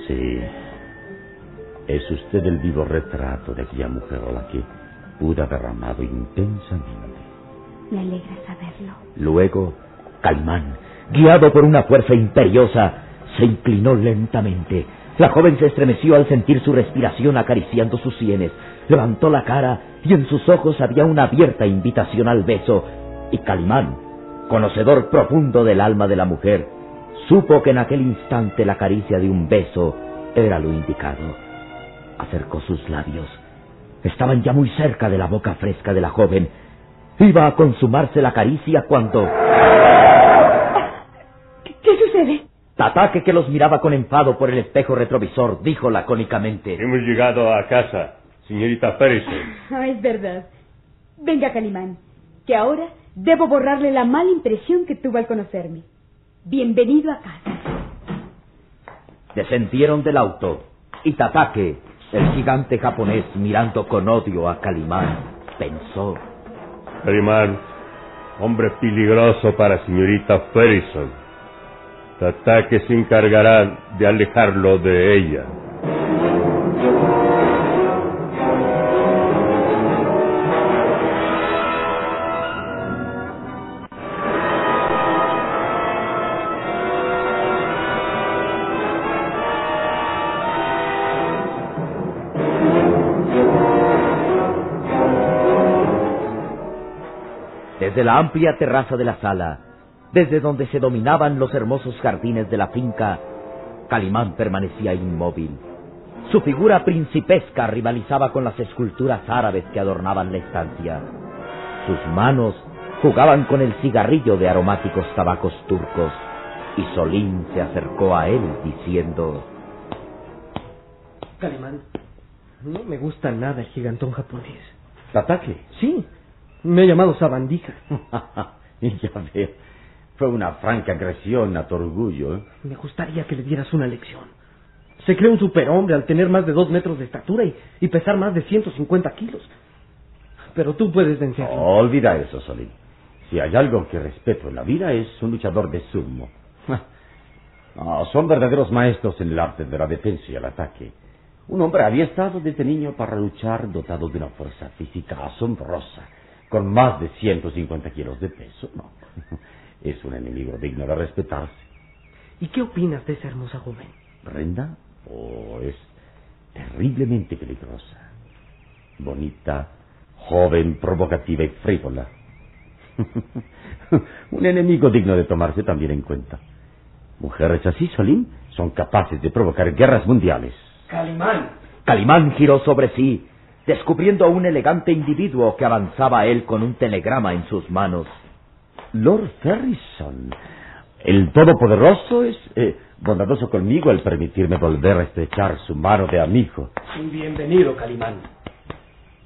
Sí, Es usted el vivo retrato de aquella mujer a la que pude haber amado intensamente. Me alegra saberlo. Luego, Calimán, guiado por una fuerza imperiosa, se inclinó lentamente. La joven se estremeció al sentir su respiración acariciando sus sienes. Levantó la cara y en sus ojos había una abierta invitación al beso. Y Calimán, conocedor profundo del alma de la mujer, supo que en aquel instante la caricia de un beso era lo indicado. Acercó sus labios. Estaban ya muy cerca de la boca fresca de la joven. Iba a consumarse la caricia cuando... ¿Qué, qué sucede? Tataque, que los miraba con enfado por el espejo retrovisor, dijo lacónicamente. Hemos llegado a casa, señorita Ferguson. Ah, es verdad. Venga, Calimán, que ahora debo borrarle la mala impresión que tuvo al conocerme. Bienvenido a casa. Descendieron del auto y Tatake, el gigante japonés mirando con odio a Calimán, pensó. Calimán, hombre peligroso para señorita Ferguson. Tataque se encargará de alejarlo de ella. Desde la amplia terraza de la sala, desde donde se dominaban los hermosos jardines de la finca, Calimán permanecía inmóvil. Su figura principesca rivalizaba con las esculturas árabes que adornaban la estancia. Sus manos jugaban con el cigarrillo de aromáticos tabacos turcos y Solín se acercó a él diciendo... Calimán, no me gusta nada el gigantón japonés. ¿Tataque? Sí, me he llamado Sabandija. ya veo. Fue una franca agresión a tu orgullo. ¿eh? Me gustaría que le dieras una lección. Se cree un superhombre al tener más de dos metros de estatura y, y pesar más de 150 kilos. Pero tú puedes vencerlo. olvida eso, Solín. Si hay algo que respeto en la vida es un luchador de sumo. No, son verdaderos maestros en el arte de la defensa y el ataque. Un hombre había estado desde niño para luchar dotado de una fuerza física asombrosa, con más de 150 kilos de peso. No, es un enemigo digno de respetarse. ¿Y qué opinas de esa hermosa joven? ¿Brenda? Oh, es terriblemente peligrosa. Bonita, joven, provocativa y frívola. un enemigo digno de tomarse también en cuenta. Mujeres así, Solín, son capaces de provocar guerras mundiales. Calimán. Calimán giró sobre sí, descubriendo a un elegante individuo que avanzaba a él con un telegrama en sus manos. Lord Ferrison, el Todopoderoso es eh, bondadoso conmigo al permitirme volver a estrechar su mano de amigo. Bienvenido, Calimán.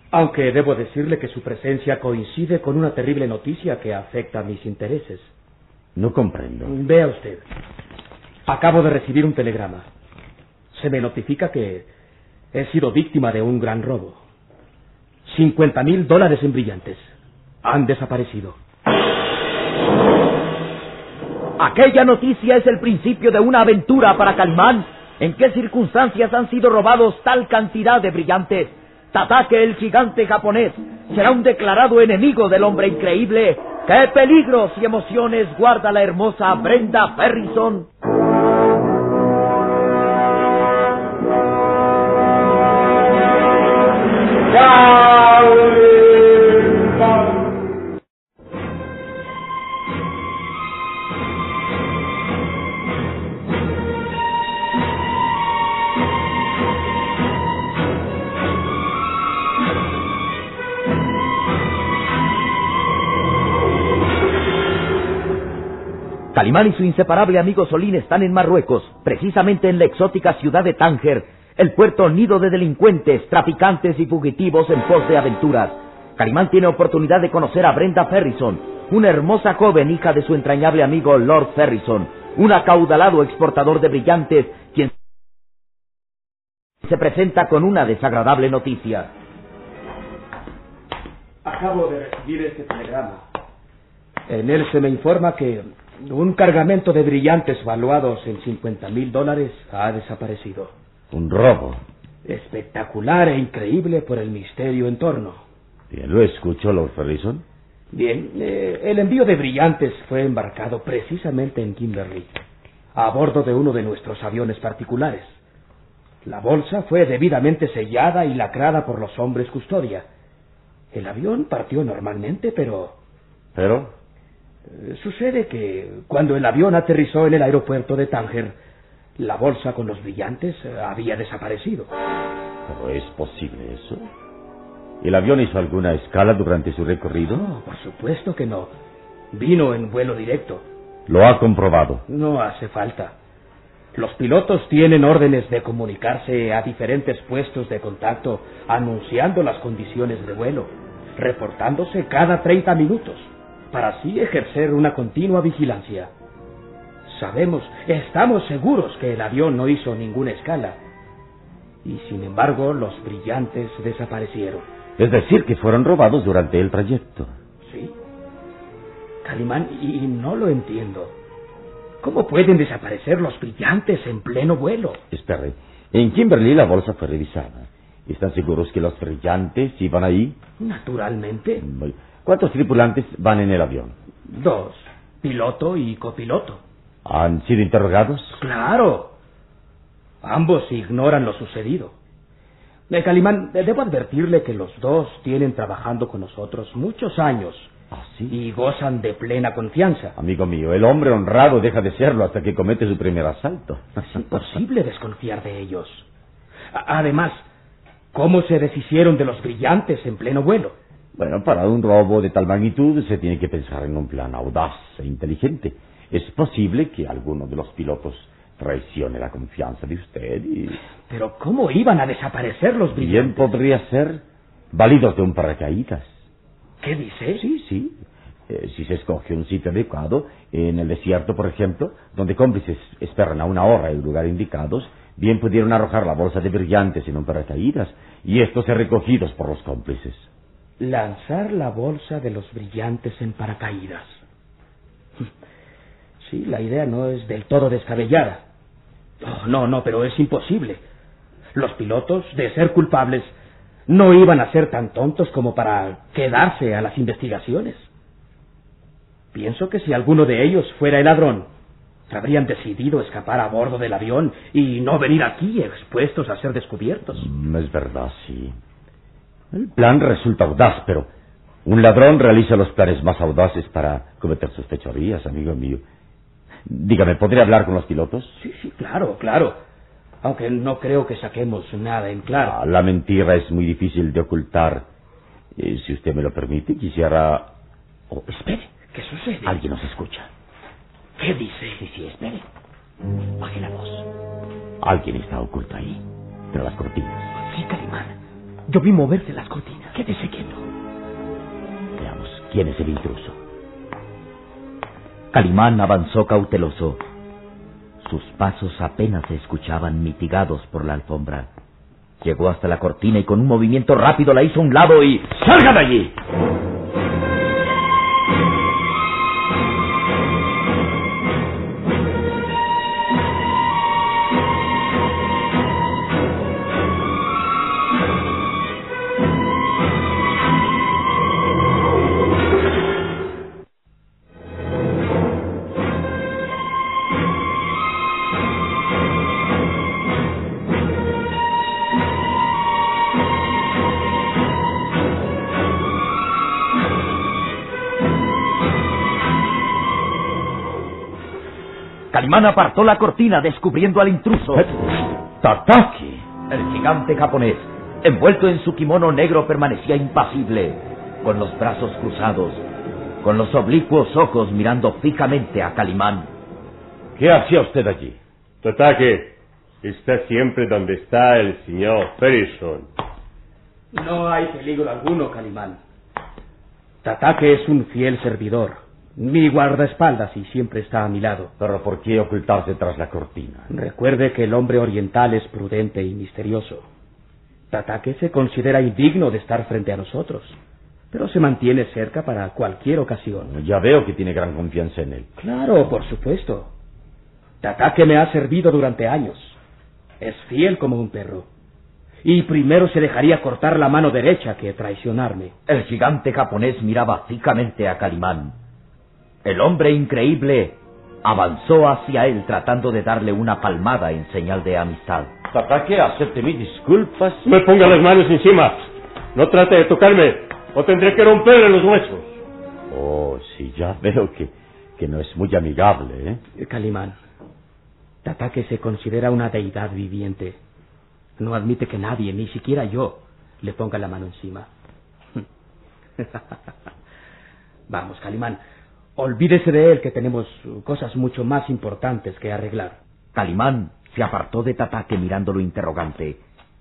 Aunque debo decirle que su presencia coincide con una terrible noticia que afecta a mis intereses. No comprendo. Vea usted. Acabo de recibir un telegrama. Se me notifica que he sido víctima de un gran robo. Cincuenta mil dólares en brillantes. Han desaparecido. Aquella noticia es el principio de una aventura para Calimán. ¿En qué circunstancias han sido robados tal cantidad de brillantes? Tatake, el gigante japonés, será un declarado enemigo del hombre increíble. ¿Qué peligros y emociones guarda la hermosa Brenda Ferrison? Calimán y su inseparable amigo Solín están en Marruecos, precisamente en la exótica ciudad de Tánger, el puerto nido de delincuentes, traficantes y fugitivos en pos de aventuras. Calimán tiene oportunidad de conocer a Brenda Ferrison, una hermosa joven hija de su entrañable amigo Lord Ferrison, un acaudalado exportador de brillantes, quien se presenta con una desagradable noticia. Acabo de recibir este telegrama. En él se me informa que un cargamento de brillantes valuados en 50 mil dólares ha desaparecido. Un robo. Espectacular e increíble por el misterio en torno. Bien, lo escucho, Lord Ferrison. Bien, eh, el envío de brillantes fue embarcado precisamente en Kimberley, a bordo de uno de nuestros aviones particulares. La bolsa fue debidamente sellada y lacrada por los hombres custodia. El avión partió normalmente, pero ¿Pero? Eh, sucede que cuando el avión aterrizó en el aeropuerto de Tánger, la bolsa con los brillantes eh, había desaparecido. ¿Pero es posible eso? ¿El avión hizo alguna escala durante su recorrido? No, por supuesto que no. Vino en vuelo directo. Lo ha comprobado. No hace falta. Los pilotos tienen órdenes de comunicarse a diferentes puestos de contacto anunciando las condiciones de vuelo, reportándose cada 30 minutos, para así ejercer una continua vigilancia. Sabemos, estamos seguros que el avión no hizo ninguna escala. Y sin embargo, los brillantes desaparecieron. Es decir, que fueron robados durante el trayecto. ¿Sí? Calimán, y no lo entiendo. ¿Cómo pueden desaparecer los brillantes en pleno vuelo? Espere. En Kimberley la bolsa fue revisada. ¿Están seguros que los brillantes iban ahí? Naturalmente. ¿Cuántos tripulantes van en el avión? Dos. Piloto y copiloto. ¿Han sido interrogados? Claro. Ambos ignoran lo sucedido. Eh, Calimán, eh, debo advertirle que los dos tienen trabajando con nosotros muchos años ¿Ah, sí? y gozan de plena confianza. Amigo mío, el hombre honrado deja de serlo hasta que comete su primer asalto. Es imposible desconfiar de ellos. A- Además, ¿cómo se deshicieron de los brillantes en pleno vuelo? Bueno, para un robo de tal magnitud se tiene que pensar en un plan audaz e inteligente. Es posible que alguno de los pilotos traicione la confianza de usted y Pero ¿cómo iban a desaparecer los bien brillantes? podría ser válidos de un paracaídas. ¿Qué dice? Sí, sí. Eh, si se escoge un sitio adecuado, en el desierto, por ejemplo, donde cómplices esperan a una hora en el lugar indicados, bien pudieron arrojar la bolsa de brillantes en un paracaídas y estos ser recogidos por los cómplices. Lanzar la bolsa de los brillantes en paracaídas. Sí, la idea no es del todo descabellada. Oh, no, no, pero es imposible. Los pilotos, de ser culpables, no iban a ser tan tontos como para quedarse a las investigaciones. Pienso que si alguno de ellos fuera el ladrón, habrían decidido escapar a bordo del avión y no venir aquí expuestos a ser descubiertos. Mm, Es verdad, sí. El plan resulta audaz, pero un ladrón realiza los planes más audaces para cometer sus fechorías, amigo mío. Dígame, ¿podría hablar con los pilotos? Sí, sí, claro, claro. Aunque no creo que saquemos nada en Ah, claro. la mentira es muy difícil de ocultar. Eh, si usted me lo permite, quisiera... Oh, Espere, ¿qué sucede? alguien nos escucha. ¿Qué dice? Sí, sí, espere. Baje la voz. Alguien está oculto ahí, entre las cortinas. Sí, Calimán. Yo vi moverse las cortinas. Quédese quieto. Veamos quién es el intruso. Calimán avanzó cauteloso. Sus pasos apenas se escuchaban mitigados por la alfombra. Llegó hasta la cortina y con un movimiento rápido la hizo a un lado y... ¡Salga de allí! Apartó la cortina descubriendo al intruso. ¡Tataki! El gigante japonés, envuelto en su kimono negro, permanecía impasible, con los brazos cruzados, con los oblicuos ojos mirando fijamente a Calimán. ¿Qué hacía usted allí? Tatake está siempre donde está el señor Ferguson. No hay peligro alguno, Calimán. Tatake es un fiel servidor, mi guardaespaldas y siempre está a mi lado. Pero ¿por qué ocultarse tras la cortina? Recuerde que el hombre oriental es prudente y misterioso. Tatake se considera indigno de estar frente a nosotros, pero se mantiene cerca para cualquier ocasión. Ya veo que tiene gran confianza en él. Claro, por supuesto. Tatake me ha servido durante años. Es fiel como un perro. Y primero se dejaría cortar la mano derecha que traicionarme. El gigante japonés miraba fijamente a Calimán. El hombre increíble avanzó hacia él tratando de darle una palmada en señal de amistad. Tatake, acepte mis disculpas. No me ponga las manos encima. No trate de tocarme o tendré que romperle los huesos. Oh, sí, ya veo que, que no es muy amigable, ¿eh? Calimán, Tatake se considera una deidad viviente. No admite que nadie, ni siquiera yo, le ponga la mano encima. Vamos, Calimán, olvídese de él que tenemos cosas mucho más importantes que arreglar. Calimán se apartó de Tatake mirándolo interrogante.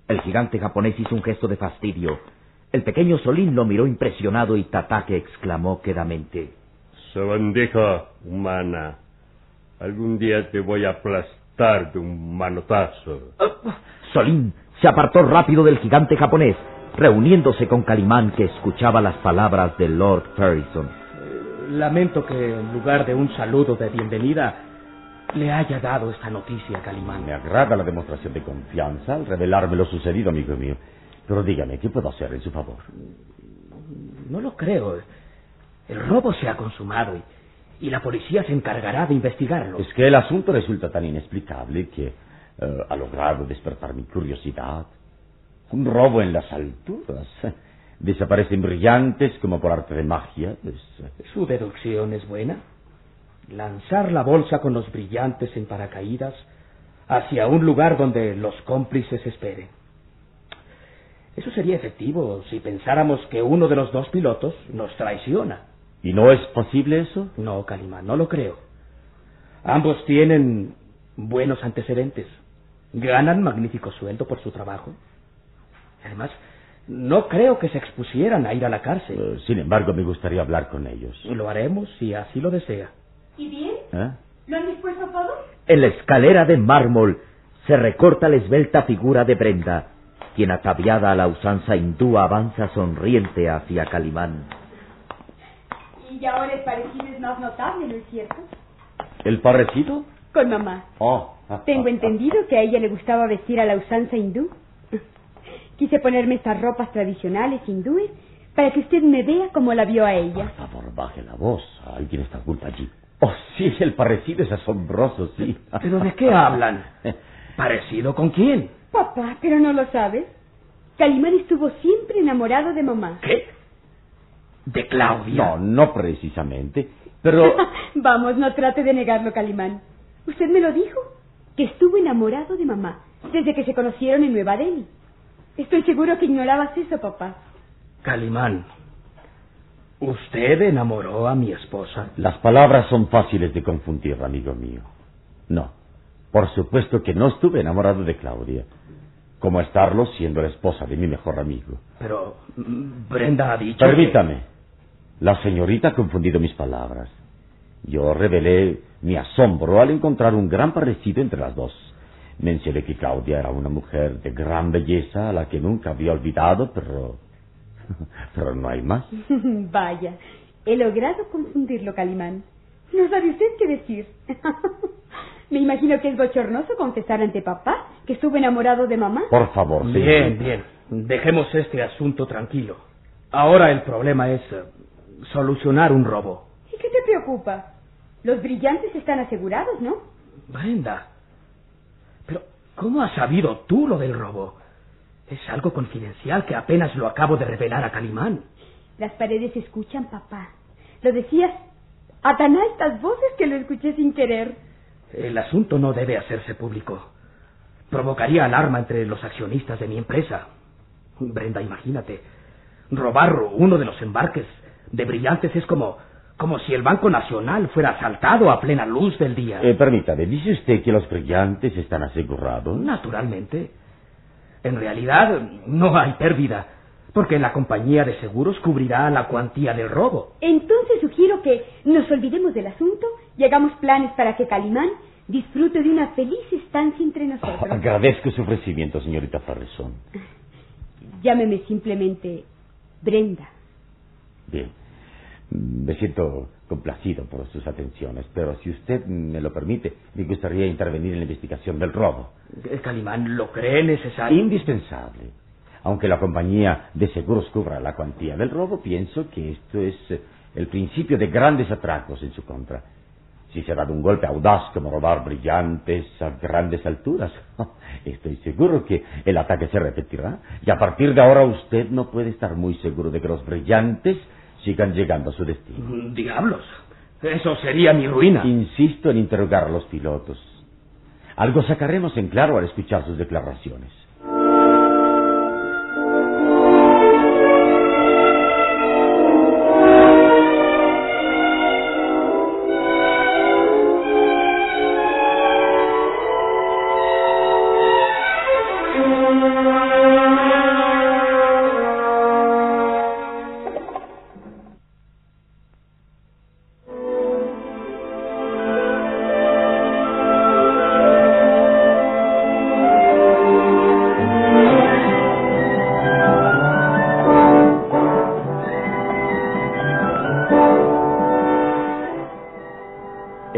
El gigante japonés hizo un gesto de fastidio. El pequeño Solín lo miró impresionado y Tatake exclamó quedamente. Sabandija humana, algún día te voy a aplastar de un manotazo. Solín se apartó rápido del gigante japonés, reuniéndose con Calimán que escuchaba las palabras de Lord Ferrison. Lamento que en lugar de un saludo de bienvenida le haya dado esta noticia a Calimán. Me agrada la demostración de confianza al revelarme lo sucedido, amigo mío. Pero dígame, ¿qué puedo hacer en su favor? No lo creo. El robo se ha consumado y, y la policía se encargará de investigarlo. Es que el asunto resulta tan inexplicable que eh, ha logrado despertar mi curiosidad. Un robo en las alturas. Desaparecen brillantes como por arte de magia. Es- Su deducción es buena. Lanzar la bolsa con los brillantes en paracaídas hacia un lugar donde los cómplices esperen. Eso sería efectivo si pensáramos que uno de los dos pilotos nos traiciona. ¿Y no es posible eso? No, Calimán, no lo creo. Ambos tienen buenos antecedentes. Ganan magnífico sueldo por su trabajo. Además, no creo que se expusieran a ir a la cárcel. Eh, sin embargo, me gustaría hablar con ellos. Lo haremos si así lo desea. ¿Y bien? ¿Eh? ¿Lo han dispuesto todo? En la escalera de mármol se recorta la esbelta figura de Brenda, quien ataviada a la usanza hindú avanza sonriente hacia Calimán. Y ahora el parecido es más notable, ¿no es cierto? ¿El parecido? Con mamá. Oh. Tengo entendido que a ella le gustaba vestir a la usanza hindú. Quise ponerme estas ropas tradicionales hindúes para que usted me vea como la vio a ella. Por favor, baje la voz. Alguien está oculto allí. Oh, sí, el parecido es asombroso, sí. ¿Pero de qué hablan? ¿Parecido con quién? Papá, pero no lo sabes. Calimán estuvo siempre enamorado de mamá. ¿Qué? ¿De Claudia? No, no precisamente. Pero Vamos, no trate de negarlo, Calimán. Usted me lo dijo, que estuvo enamorado de mamá desde que se conocieron en Nueva Delhi. Estoy seguro que ignorabas eso, papá. Calimán, ¿usted enamoró a mi esposa? las palabras son fáciles de confundir, amigo mío. No, por supuesto que no estuve enamorado de Claudia. Como estarlo siendo la esposa de mi mejor amigo. Pero Brenda ha dicho... Permítame. La señorita ha confundido mis palabras. Yo revelé mi asombro al encontrar un gran parecido entre las dos. Mencioné que Claudia era una mujer de gran belleza a la que nunca había olvidado, pero... pero no hay más. Vaya, he logrado confundirlo, Calimán. No sabe usted qué decir. Me imagino que es bochornoso confesar ante papá que estuvo enamorado de mamá. Por favor, Bien, bien. Dejemos este asunto tranquilo. Ahora el problema es eh, solucionar un robo. ¿Y qué te preocupa? Los brillantes están asegurados, ¿no? Brenda. ¿Cómo has sabido tú lo del robo? Es algo confidencial que apenas lo acabo de revelar a Calimán. Las paredes escuchan, papá. Lo decías a tan altas voces que lo escuché sin querer. El asunto no debe hacerse público. Provocaría alarma entre los accionistas de mi empresa. Brenda, imagínate. Robar uno de los embarques de brillantes es como, como si el Banco Nacional fuera asaltado a plena luz del día. Eh, permítame, ¿dice usted que los brillantes están asegurados? Naturalmente. En realidad, no hay pérdida, porque la compañía de seguros cubrirá la cuantía del robo. Entonces sugiero que nos olvidemos del asunto y hagamos planes para que Calimán disfrute de una feliz estancia entre nosotros. Agradezco su ofrecimiento, señorita Farrison. Llámeme simplemente Brenda. Bien. Me siento complacido por sus atenciones, pero si usted me lo permite, me gustaría intervenir en la investigación del robo. Calimán, ¿lo cree necesario? Indispensable. Aunque la compañía de seguros cubra la cuantía del robo, pienso que esto es eh, el principio de grandes atracos en su contra. Si se ha dado un golpe audaz como robar brillantes a grandes alturas, estoy seguro que el ataque se repetirá. Y a partir de ahora usted no puede estar muy seguro de que los brillantes sigan llegando a su destino. Mm, Diablos, eso sería mi ruina. Insisto en interrogar a los pilotos. Algo sacaremos en claro al escuchar sus declaraciones.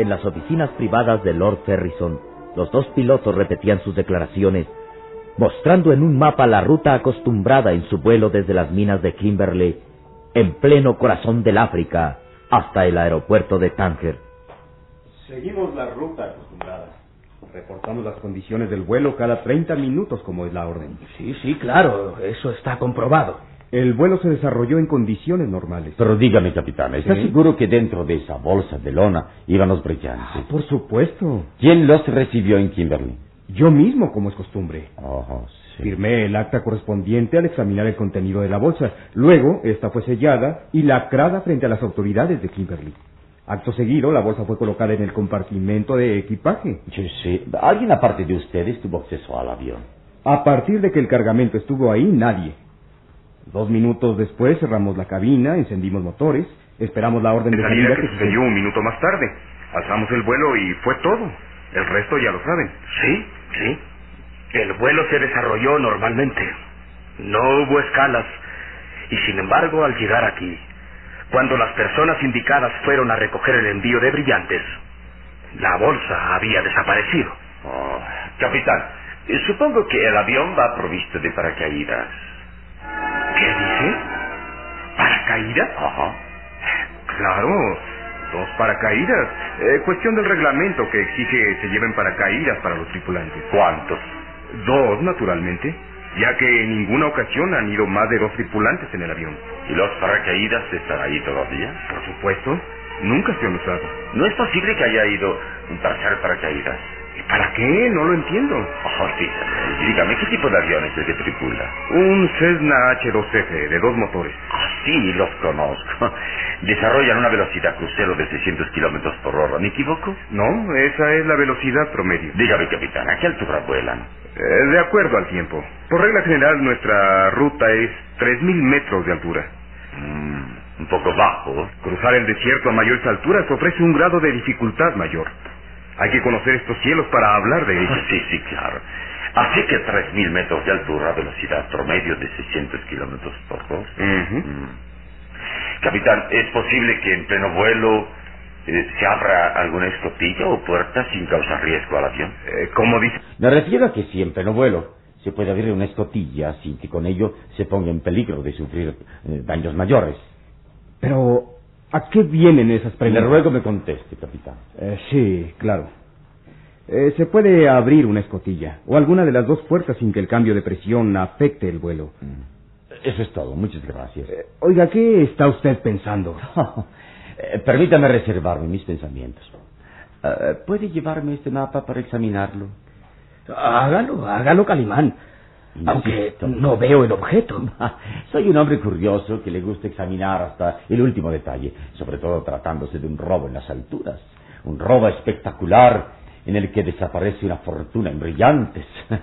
En las oficinas privadas de Lord Ferrison, los dos pilotos repetían sus declaraciones, mostrando en un mapa la ruta acostumbrada en su vuelo desde las minas de Kimberley, en pleno corazón del África, hasta el aeropuerto de Tánger. Seguimos la ruta acostumbrada. Reportamos las condiciones del vuelo cada 30 minutos como es la orden. Sí, sí, claro, eso está comprobado. El vuelo se desarrolló en condiciones normales. Pero dígame, capitán, ¿está Sí. seguro que dentro de esa bolsa de lona iban los brillantes? Ah, por supuesto. ¿Quién los recibió en Kimberley? Yo mismo, como es costumbre. Oh, sí. Firmé el acta correspondiente al examinar el contenido de la bolsa. Luego, esta fue sellada y lacrada frente a las autoridades de Kimberley. Acto seguido, la bolsa fue colocada en el compartimento de equipaje. Sí, sí. ¿Alguien aparte de ustedes tuvo acceso al avión? A partir de que el cargamento estuvo ahí, nadie. Dos minutos después cerramos la cabina, encendimos motores, esperamos la orden de De salida salida que que sucedió un minuto más tarde. Alzamos el vuelo y fue todo. El resto ya lo saben. Sí, sí. El vuelo se desarrolló normalmente. No hubo escalas. Y sin embargo, al llegar aquí, cuando las personas indicadas fueron a recoger el envío de brillantes, la bolsa había desaparecido. Oh, capitán, supongo que el avión va provisto de paracaídas. ¿Qué dice? ¿Paracaídas? Ajá. Claro, dos paracaídas. Eh, cuestión del reglamento que exige se lleven paracaídas para los tripulantes. ¿Cuántos? Dos, naturalmente, ya que en ninguna ocasión han ido más de dos tripulantes en el avión. ¿Y los paracaídas están ahí todavía? Por supuesto, nunca se han usado. No es posible que haya ido un tercer paracaídas. ¿Y para qué? No lo entiendo. Oh, sí. Dígame, ¿qué tipo de avión es el que tripula? Un Cessna H2F de dos motores. Ah, sí, los conozco. Desarrollan una velocidad crucero de 600 kilómetros por hora. ¿Me equivoco? No, esa es la velocidad promedio. Dígame, capitán, ¿a qué altura vuelan? Eh, de acuerdo al tiempo. Por regla general, nuestra ruta es 3.000 metros de altura. Mm, un poco bajo. Cruzar el desierto a mayores alturas ofrece un grado de dificultad mayor. Hay que conocer estos cielos para hablar de ellos. Sí, sí, claro. Así que 3.000 metros de altura, velocidad promedio de 600 kilómetros por hora. Mm. Capitán, ¿es posible que en pleno vuelo eh, se abra alguna escotilla o puerta sin causar riesgo al avión? Eh, ¿Cómo dice? Me refiero a que si en pleno vuelo se puede abrir una escotilla sin que con ello se ponga en peligro de sufrir eh, daños mayores. Pero, ¿a qué vienen esas Le preguntas? ruego me conteste, capitán. Eh, sí, claro. Eh, se puede abrir una escotilla o alguna de las dos puertas sin que el cambio de presión afecte el vuelo. Eso es todo. Muchas gracias. Eh, oiga, ¿qué está usted pensando? Permítame reservarme mis pensamientos. ¿Puede llevarme este mapa para examinarlo? Hágalo, hágalo, Calimán. Aunque no veo el objeto. Soy un hombre curioso que le gusta examinar hasta el último detalle, sobre todo tratándose de un robo en las alturas. Un robo espectacular en el que desaparece una fortuna en brillantes.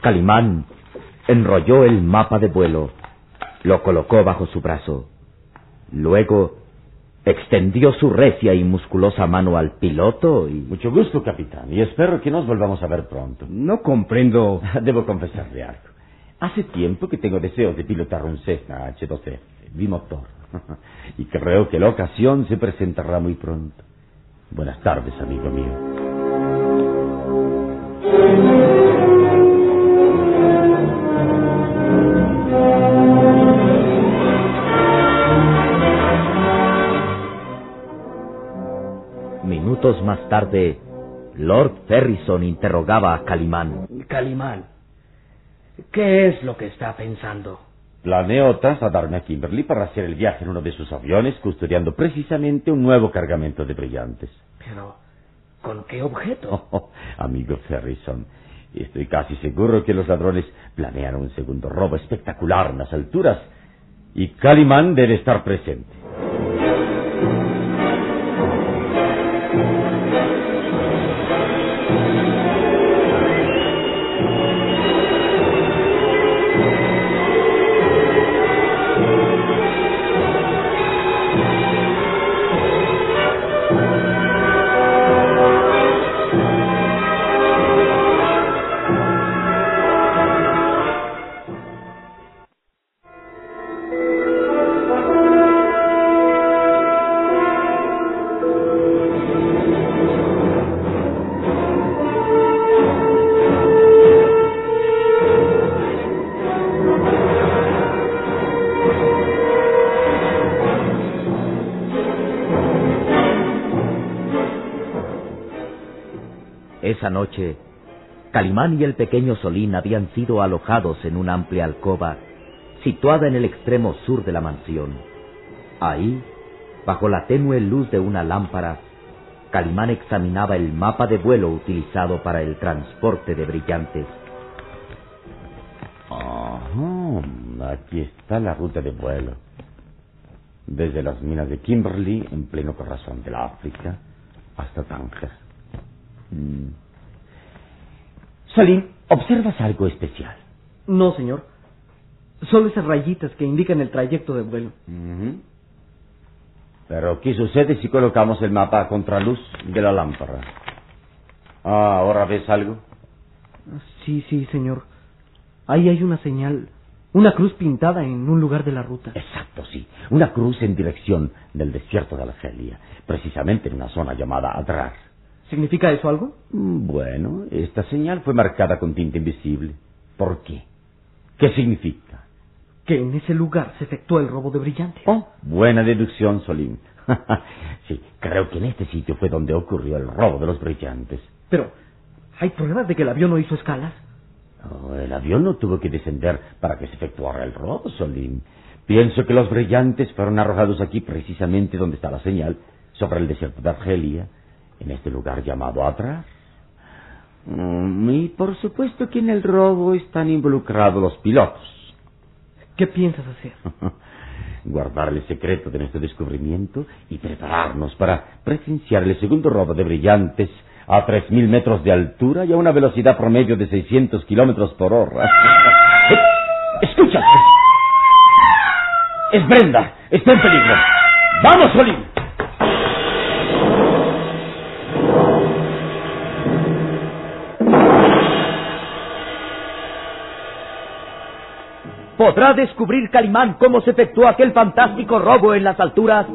Calimán enrolló el mapa de vuelo, lo colocó bajo su brazo. Luego extendió su recia y musculosa mano al piloto y... Mucho gusto, capitán, y espero que nos volvamos a ver pronto. No comprendo. Debo confesarle algo. Hace tiempo que tengo deseos de pilotar un Cessna H2F. bimotor. y creo que la ocasión se presentará muy pronto. Buenas tardes, amigo mío. Más tarde, Lord Ferrison interrogaba a Calimán. Calimán, ¿qué es lo que está pensando? Planeo trasladarme a Kimberley para hacer el viaje en uno de sus aviones, custodiando precisamente un nuevo cargamento de brillantes. Pero, ¿con qué objeto? Oh, oh, amigo Ferrison, estoy casi seguro que los ladrones planean un segundo robo espectacular en las alturas y Calimán debe estar presente. Noche, Calimán y el pequeño Solín habían sido alojados en una amplia alcoba situada en el extremo sur de la mansión. Ahí, bajo la tenue luz de una lámpara, Calimán examinaba el mapa de vuelo utilizado para el transporte de brillantes. Ajá, aquí está la ruta de vuelo. Desde las minas de Kimberley, en pleno corazón de África, hasta Tánger. Mm. Salim, ¿observas algo especial? No, señor. Solo esas rayitas que indican el trayecto de vuelo. Pero, ¿qué sucede si colocamos el mapa a contraluz de la lámpara? Ah, ¿ahora ves algo? Sí, sí, señor. Ahí hay una señal, una cruz pintada en un lugar de la ruta. Exacto, sí. Una cruz en dirección del desierto de Argelia, precisamente en una zona llamada Adrar. ¿Significa eso algo? Mm, Bueno, esta señal fue marcada con tinta invisible. ¿Por qué? ¿Qué significa? Que en ese lugar se efectuó el robo de brillantes. Oh, buena deducción, Solim. sí, creo que en este sitio fue donde ocurrió el robo de los brillantes. Pero, ¿hay pruebas de que el avión no hizo escalas? Oh, el avión no tuvo que descender para que se efectuara el robo, Solim. Pienso que los brillantes fueron arrojados aquí precisamente donde está la señal, sobre el desierto de Argelia, en este lugar llamado Atras. Mm, y por supuesto que en el robo están involucrados los pilotos. ¿Qué piensas hacer? Guardar el secreto de nuestro descubrimiento y prepararnos para presenciar el segundo robo de brillantes a 3.000 metros de altura y a una velocidad promedio de 600 kilómetros por hora. ¡Escucha! ¡Es Brenda! ¡Está en peligro! ¡Vamos, Solín! ¿Podrá descubrir Calimán cómo se efectuó aquel fantástico robo en las alturas?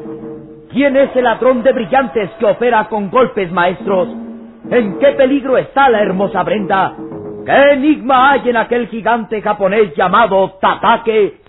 ¿Quién es el ladrón de brillantes que opera con golpes maestros? ¿En qué peligro está la hermosa Brenda? ¿Qué enigma hay en aquel gigante japonés llamado Tatake?